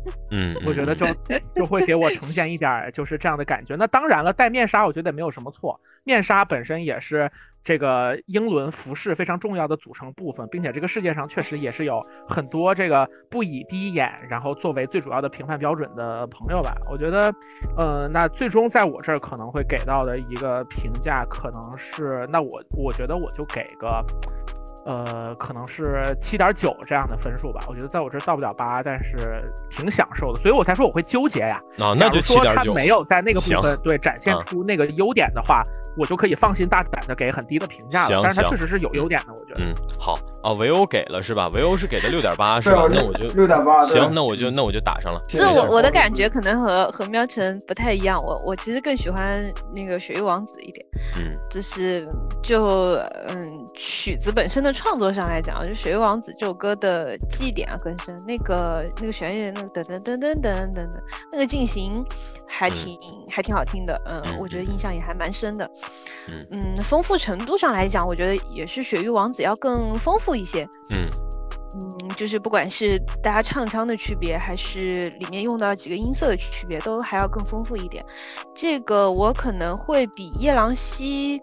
嗯，我觉得就 就会给我呈现一点儿就是这样的感觉。那当然了，戴面纱我觉得也没有什么错，面纱本身也是这个英伦服饰非常重要的组成部分，并且这个世界上确实也是有很多这个不以第一眼然后作为最主要的评判标准的朋友吧。我觉得，呃，那最终在我这儿可能会给到的一个评价可能是，那我我觉得我就给个。呃，可能是七点九这样的分数吧。我觉得在我这儿到不了八，但是挺享受的，所以我才说我会纠结呀。啊，那就七点九。他没有在那个部分对展现出那个优点的话，我就可以放心大胆的给很低的评价行了。但是它确实是有优点的，我觉得。嗯，好啊，维欧给了是吧？维欧是给的六点八是吧？那我就六点八。行，那我就那我就打上了。这我我的感觉可能和和喵晨不太一样，我我其实更喜欢那个雪域王子一点，嗯就是就嗯曲子本身的创作上来讲，就雪域王子这首歌的记忆点啊更深，那个那个旋律那个噔噔噔噔噔噔噔，那个进行还挺、还挺好听的，嗯，嗯我觉得印象也还蛮深的，嗯。嗯，丰富程度上来讲，我觉得也是雪域王子要更丰富一些，嗯。嗯，就是不管是大家唱腔的区别，还是里面用到几个音色的区别，都还要更丰富一点。这个我可能会比夜郎西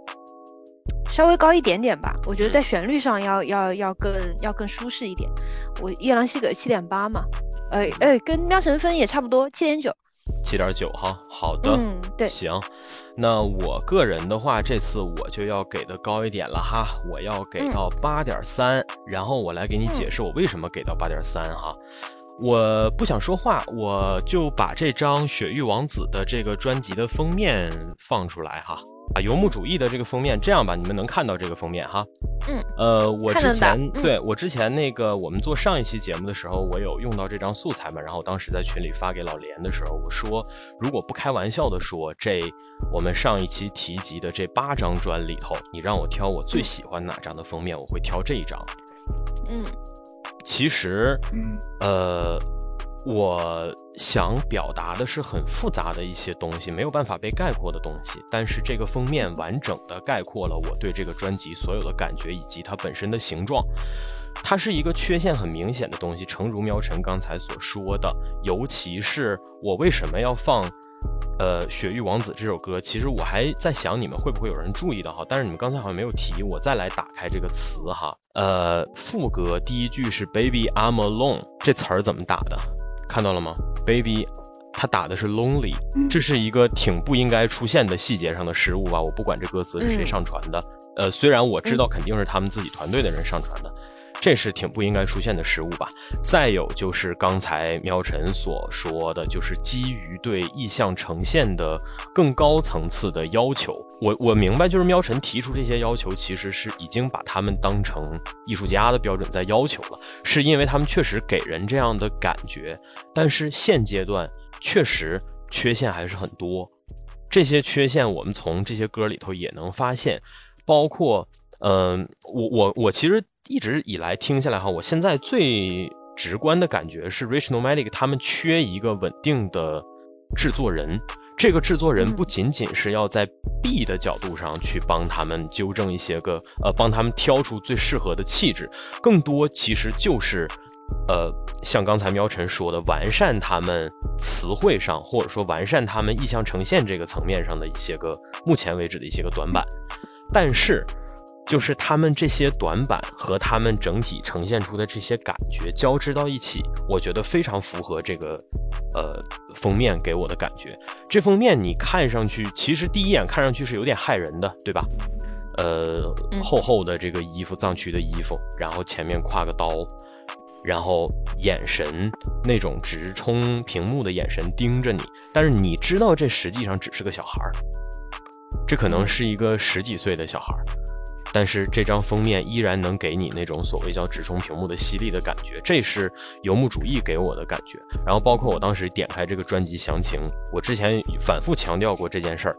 稍微高一点点吧，我觉得在旋律上要要要更要更舒适一点。我夜郎西给七点八嘛，呃呃，跟喵晨分也差不多，七点九。七点九哈，好的。嗯，对，行，那我个人的话，这次我就要给的高一点了哈，我要给嗯到八点三，然后我来给你解释我为什么给到八点三哈。我不想说话，我就把这张《雪域王子》的这个专辑的封面放出来哈。啊，游牧主义的这个封面，这样吧，你们能看到这个封面哈。嗯，呃，我之前、嗯对我之前那个我们做上一期节目的时候，我有用到这张素材嘛，然后我当时在群里发给老连的时候，我说如果不开玩笑的说，这我们上一期提及的这八张专里头，你让我挑我最喜欢哪张的封面，我会挑这一张。嗯其实，嗯呃，我想表达的是很复杂的一些东西，没有办法被概括的东西。但是这个封面完整的概括了我对这个专辑所有的感觉以及它本身的形状。它是一个缺陷很明显的东西，诚如喵晨刚才所说的，尤其是我为什么要放。呃，《雪域王子》这首歌，其实我还在想你们会不会有人注意到哈，但是你们刚才好像没有提，我再来打开这个词哈。呃，副歌第一句是 “Baby I'm alone”，这词儿怎么打的？看到了吗？Baby，他打的是 lonely，嗯这是一个挺不应该出现的细节上的失误吧？我不管这歌词是谁嗯上传的，呃，虽然我知道肯定是他们自己团队的人上传的，这是挺不应该出现的失误吧。再有就是刚才喵晨所说的，就是基于对意象呈现的更高层次的要求。我我明白，就是喵晨提出这些要求，其实是已经把他们当成艺术家的标准在要求了，是因为他们确实给人这样的感觉。但是现阶段确实缺陷还是很多，这些缺陷我们从这些歌里头也能发现，包括嗯、我我我其实一直以来听下来哈，我现在最直观的感觉是 Rich Nomadic 他们缺一个稳定的制作人。这个制作人嗯不仅仅是要在 B 的角度上去帮他们纠正一些个呃，帮他们挑出最适合的气质，更多其实就是呃，像刚才喵晨说的，完善他们词汇上，或者说完善他们意象呈现这个层面上的一些个目前为止的一些个短板。但是就是他们这些短板和他们整体呈现出的这些感觉交织到一起，我觉得非常符合这个呃封面给我的感觉。这封面你看上去，其实第一眼看上去是有点害人的，对吧？呃，厚厚的这个衣服，藏区的衣服，然后前面挎个刀，然后眼神那种直冲屏幕的眼神盯着你，但是你知道这实际上只是个小孩儿，这可能是一个十几岁的小孩儿。但是这张封面依然能给你那种所谓叫直冲屏幕的犀利的感觉，这是游牧主义给我的感觉。然后包括我当时点开这个专辑详情，我之前反复强调过这件事儿，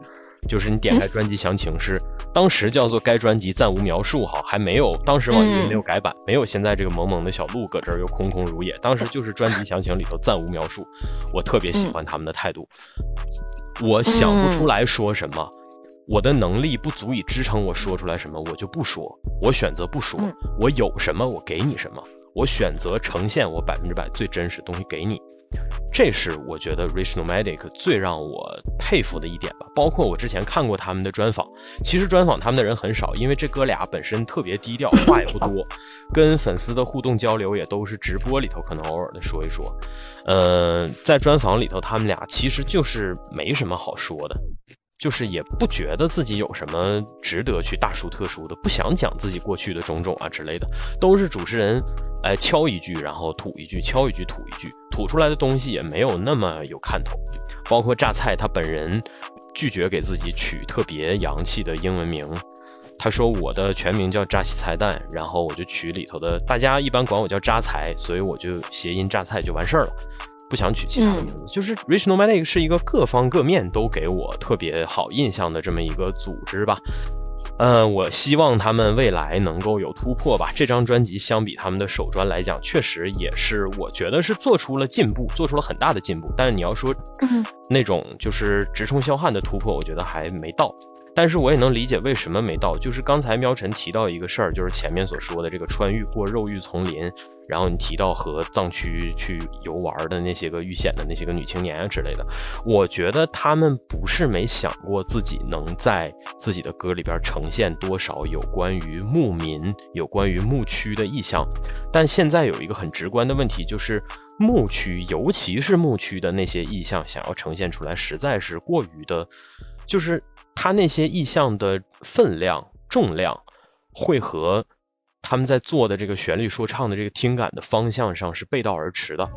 就是你点开专辑详情是当时叫做该专辑暂无描述哈，还没有当时网易云没有改版，没有现在这个萌萌的小鹿搁这儿又空空如也，当时就是专辑详情里头暂无描述。我特别喜欢他们的态度，我想不出来说什么。我的能力不足以支撑我说出来什么，我就不说。我选择不说。我有什么，我给你什么。我选择呈现我百分之百最真实的东西给你。这是我觉得 Rich Nomadic 最让我佩服的一点吧。包括我之前看过他们的专访，其实专访他们的人很少，因为这哥俩本身特别低调，话也不多，跟粉丝的互动交流也都是直播里头可能偶尔的说一说。呃，在专访里头，他们俩其实就是没什么好说的。就是也不觉得自己有什么值得去大书特书的，不想讲自己过去的种种啊之类的，都是主持人，哎敲一句，然后吐一句，敲一句吐一句，吐出来的东西也没有那么有看头。包括榨菜他本人拒绝给自己取特别洋气的英文名，他说我的全名叫扎西菜蛋，然后我就取里头的，大家一般管我叫扎财，所以我就谐音榨菜就完事儿了。不想取其他的名字，就是 Rich Nomadic 是一个各方各面都给我特别好印象的这么一个组织吧。嗯，我希望他们未来能够有突破吧。这张专辑相比他们的首专来讲，确实也是我觉得是做出了进步，做出了很大的进步。但是你要说那种就是直冲霄汉的突破，我觉得还没到。但是我也能理解为什么没到，就是刚才喵晨提到一个事儿，就是前面所说的这个穿越过肉欲丛林，然后你提到和藏区去游玩的那些个遇险的那些个女青年啊之类的，我觉得他们不是没想过自己能在自己的歌里边呈现多少有关于牧民、有关于牧区的意象，但现在有一个很直观的问题，就是牧区，尤其是牧区的那些意象，想要呈现出来，实在是过于的，就是。他那些意象的分量、重量，会和他们在做的这个旋律说唱的这个听感的方向上是背道而驰的。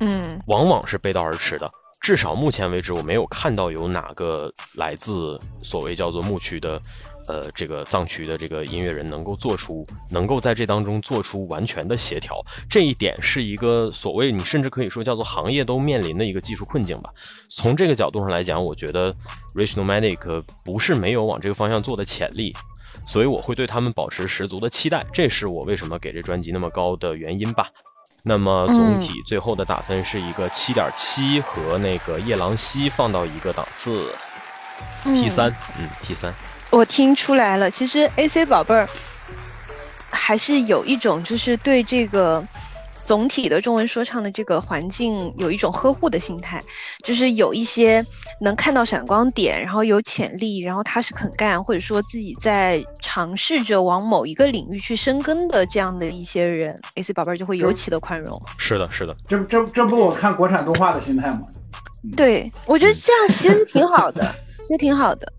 嗯，往往是背道而驰的。至少目前为止，我没有看到有哪个来自所谓叫做牧区的。呃，这个藏区的这个音乐人能够做出，能够在这当中做出完全的协调，这一点是一个所谓你甚至可以说叫做行业都面临的一个技术困境吧。从这个角度上来讲，我觉得 Rich Nomadic 不是没有往这个方向做的潜力，所以我会对他们保持十足的期待，这是我为什么给这专辑那么高的原因吧。那么总体最后的打分是一个七点七，和那个夜郎西放到一个档次，T 三，嗯，T 三。我听出来了，其实 A C 宝贝儿还是有一种，就是对这个总体的中文说唱的这个环境有一种呵护的心态，就是有一些能看到闪光点，然后有潜力，然后他是肯干，或者说自己在尝试着往某一个领域去深耕的这样的一些人，A C 宝贝儿就会尤其的宽容。是的，是的，这这这不我看国产动画的心态吗？对，我觉得这样其实挺好的，其实挺好的。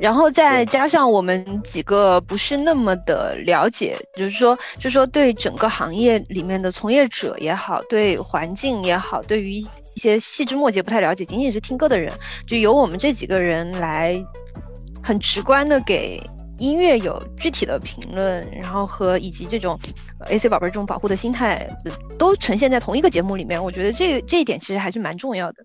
然后再加上我们几个不是那么的了解，就是说，就是说对整个行业里面的从业者也好，对环境也好，对于一些细枝末节不太了解，仅仅是听歌的人，就由我们这几个人来，很直观的给音乐有具体的评论，然后和以及这种 A C 宝贝这种保护的心态，都呈现在同一个节目里面，我觉得这这一点其实还是蛮重要的。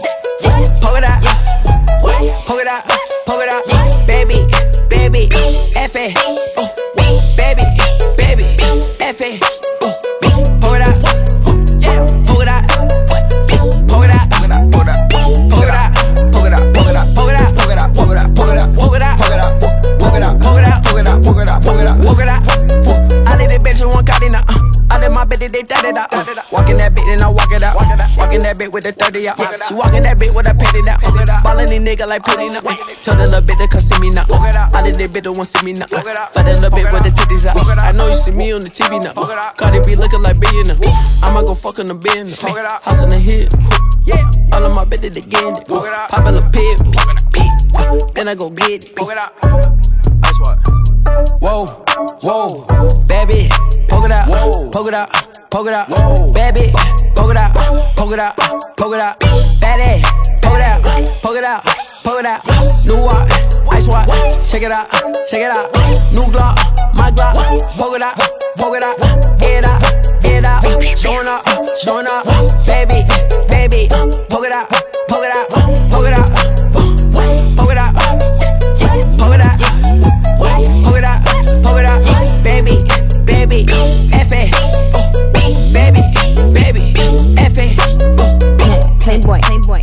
poke it out, uh, poke it out, uh, poke it out, uh, baby, baby, F A, baby, baby, F A. 30, they 30 out. Uh. Walking that bit, and I walk it out. Walking that bit with the 30 out. She walking that bit with a penny now. Ballin' these nigga like penny now. Told the little bit to come see me now. All of that bit don't want see me now. Fuck that little bit with the titties out. I know you see me on the TV now. Cardi be looking like billionaire. I'ma go fuck in the business. House in the hip. Yeah. All of my bitches did again. Pop a little pill, Then I go get it. That's what. Whoa, whoa, baby, poke it out, whoa, poke it out poke it out, baby, poke it out, poke it out, poke it out, baby, poke it out, poke it out, poke it out, new watch, ice watch, check it out, check it out, new Glock, my Glock, poke it out, poke it out, get out, get out, showing up, showing up, baby, baby, poke it out, poke it out, poke it out, poke it out, poke it out. Poke it out, poke it out, baby, baby, F A,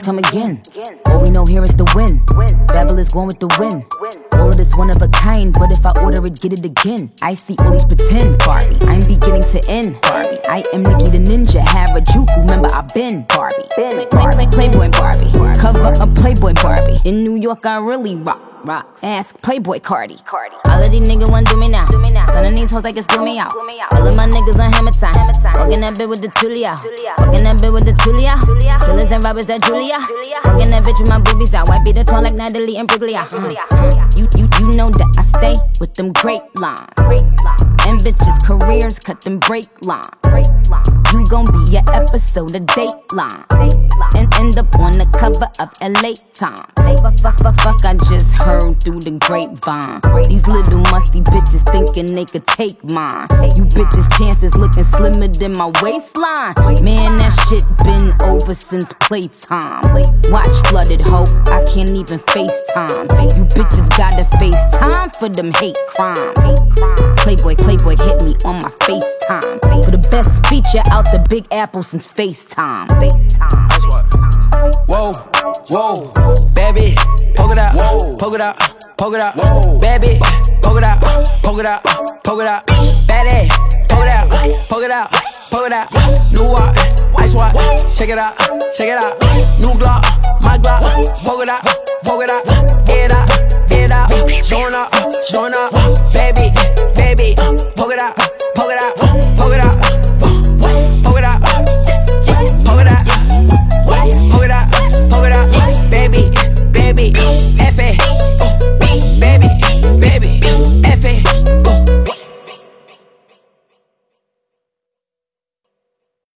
come again. All we know here is the win. Fabulous going with the win. All of this one of a kind, but if I order it, get it again. I see all these pretend Barbie. I'm beginning to end Barbie. I am Nikki the Ninja, Harajuku. Remember I been Barbie. Play, play, play, Playboy Barbie. Cover a Playboy Barbie. In New York, I really rock. Rocks. Ask Playboy Cardi. All of these niggas want do me now. Son of these hoes like it's do me out. All of my niggas on hammer time. Walking that bitch with the Tulia. Walking that bitch with the Tulia. Killers and robbers that Julia. Walking that bitch with my boobies out. White beat the tall like Natalie and Briglia. Uh, You, you, you know that I stay with them great lines. And bitches' careers cut them break lines. You gon' be a episode of Dateline. And end up on the cover of LA Times. Fuck, fuck, fuck, fuck, I just heard through the grapevine. These little musty bitches thinking they could take mine. You bitches' chances looking slimmer than my waistline. Man, that shit been over since playtime. Watch flooded hope, I can't even FaceTime. You bitches gotta FaceTime for them hate crimes. Playboy, Playboy hit me on my FaceTime. For the best feature out the Big Apple since FaceTime. Ice what? Whoa, whoa, baby, poke it out, poke it out, poke it out, baby, poke it out, poke it out, poke it out, baby, poke it out, poke it out, poke it out, new watch, ice watch, check it out, check it out, new Glock, my Glock, poke it out, poke it out, get out, get out, showing up, showing up, baby, baby, poke it out. Baby.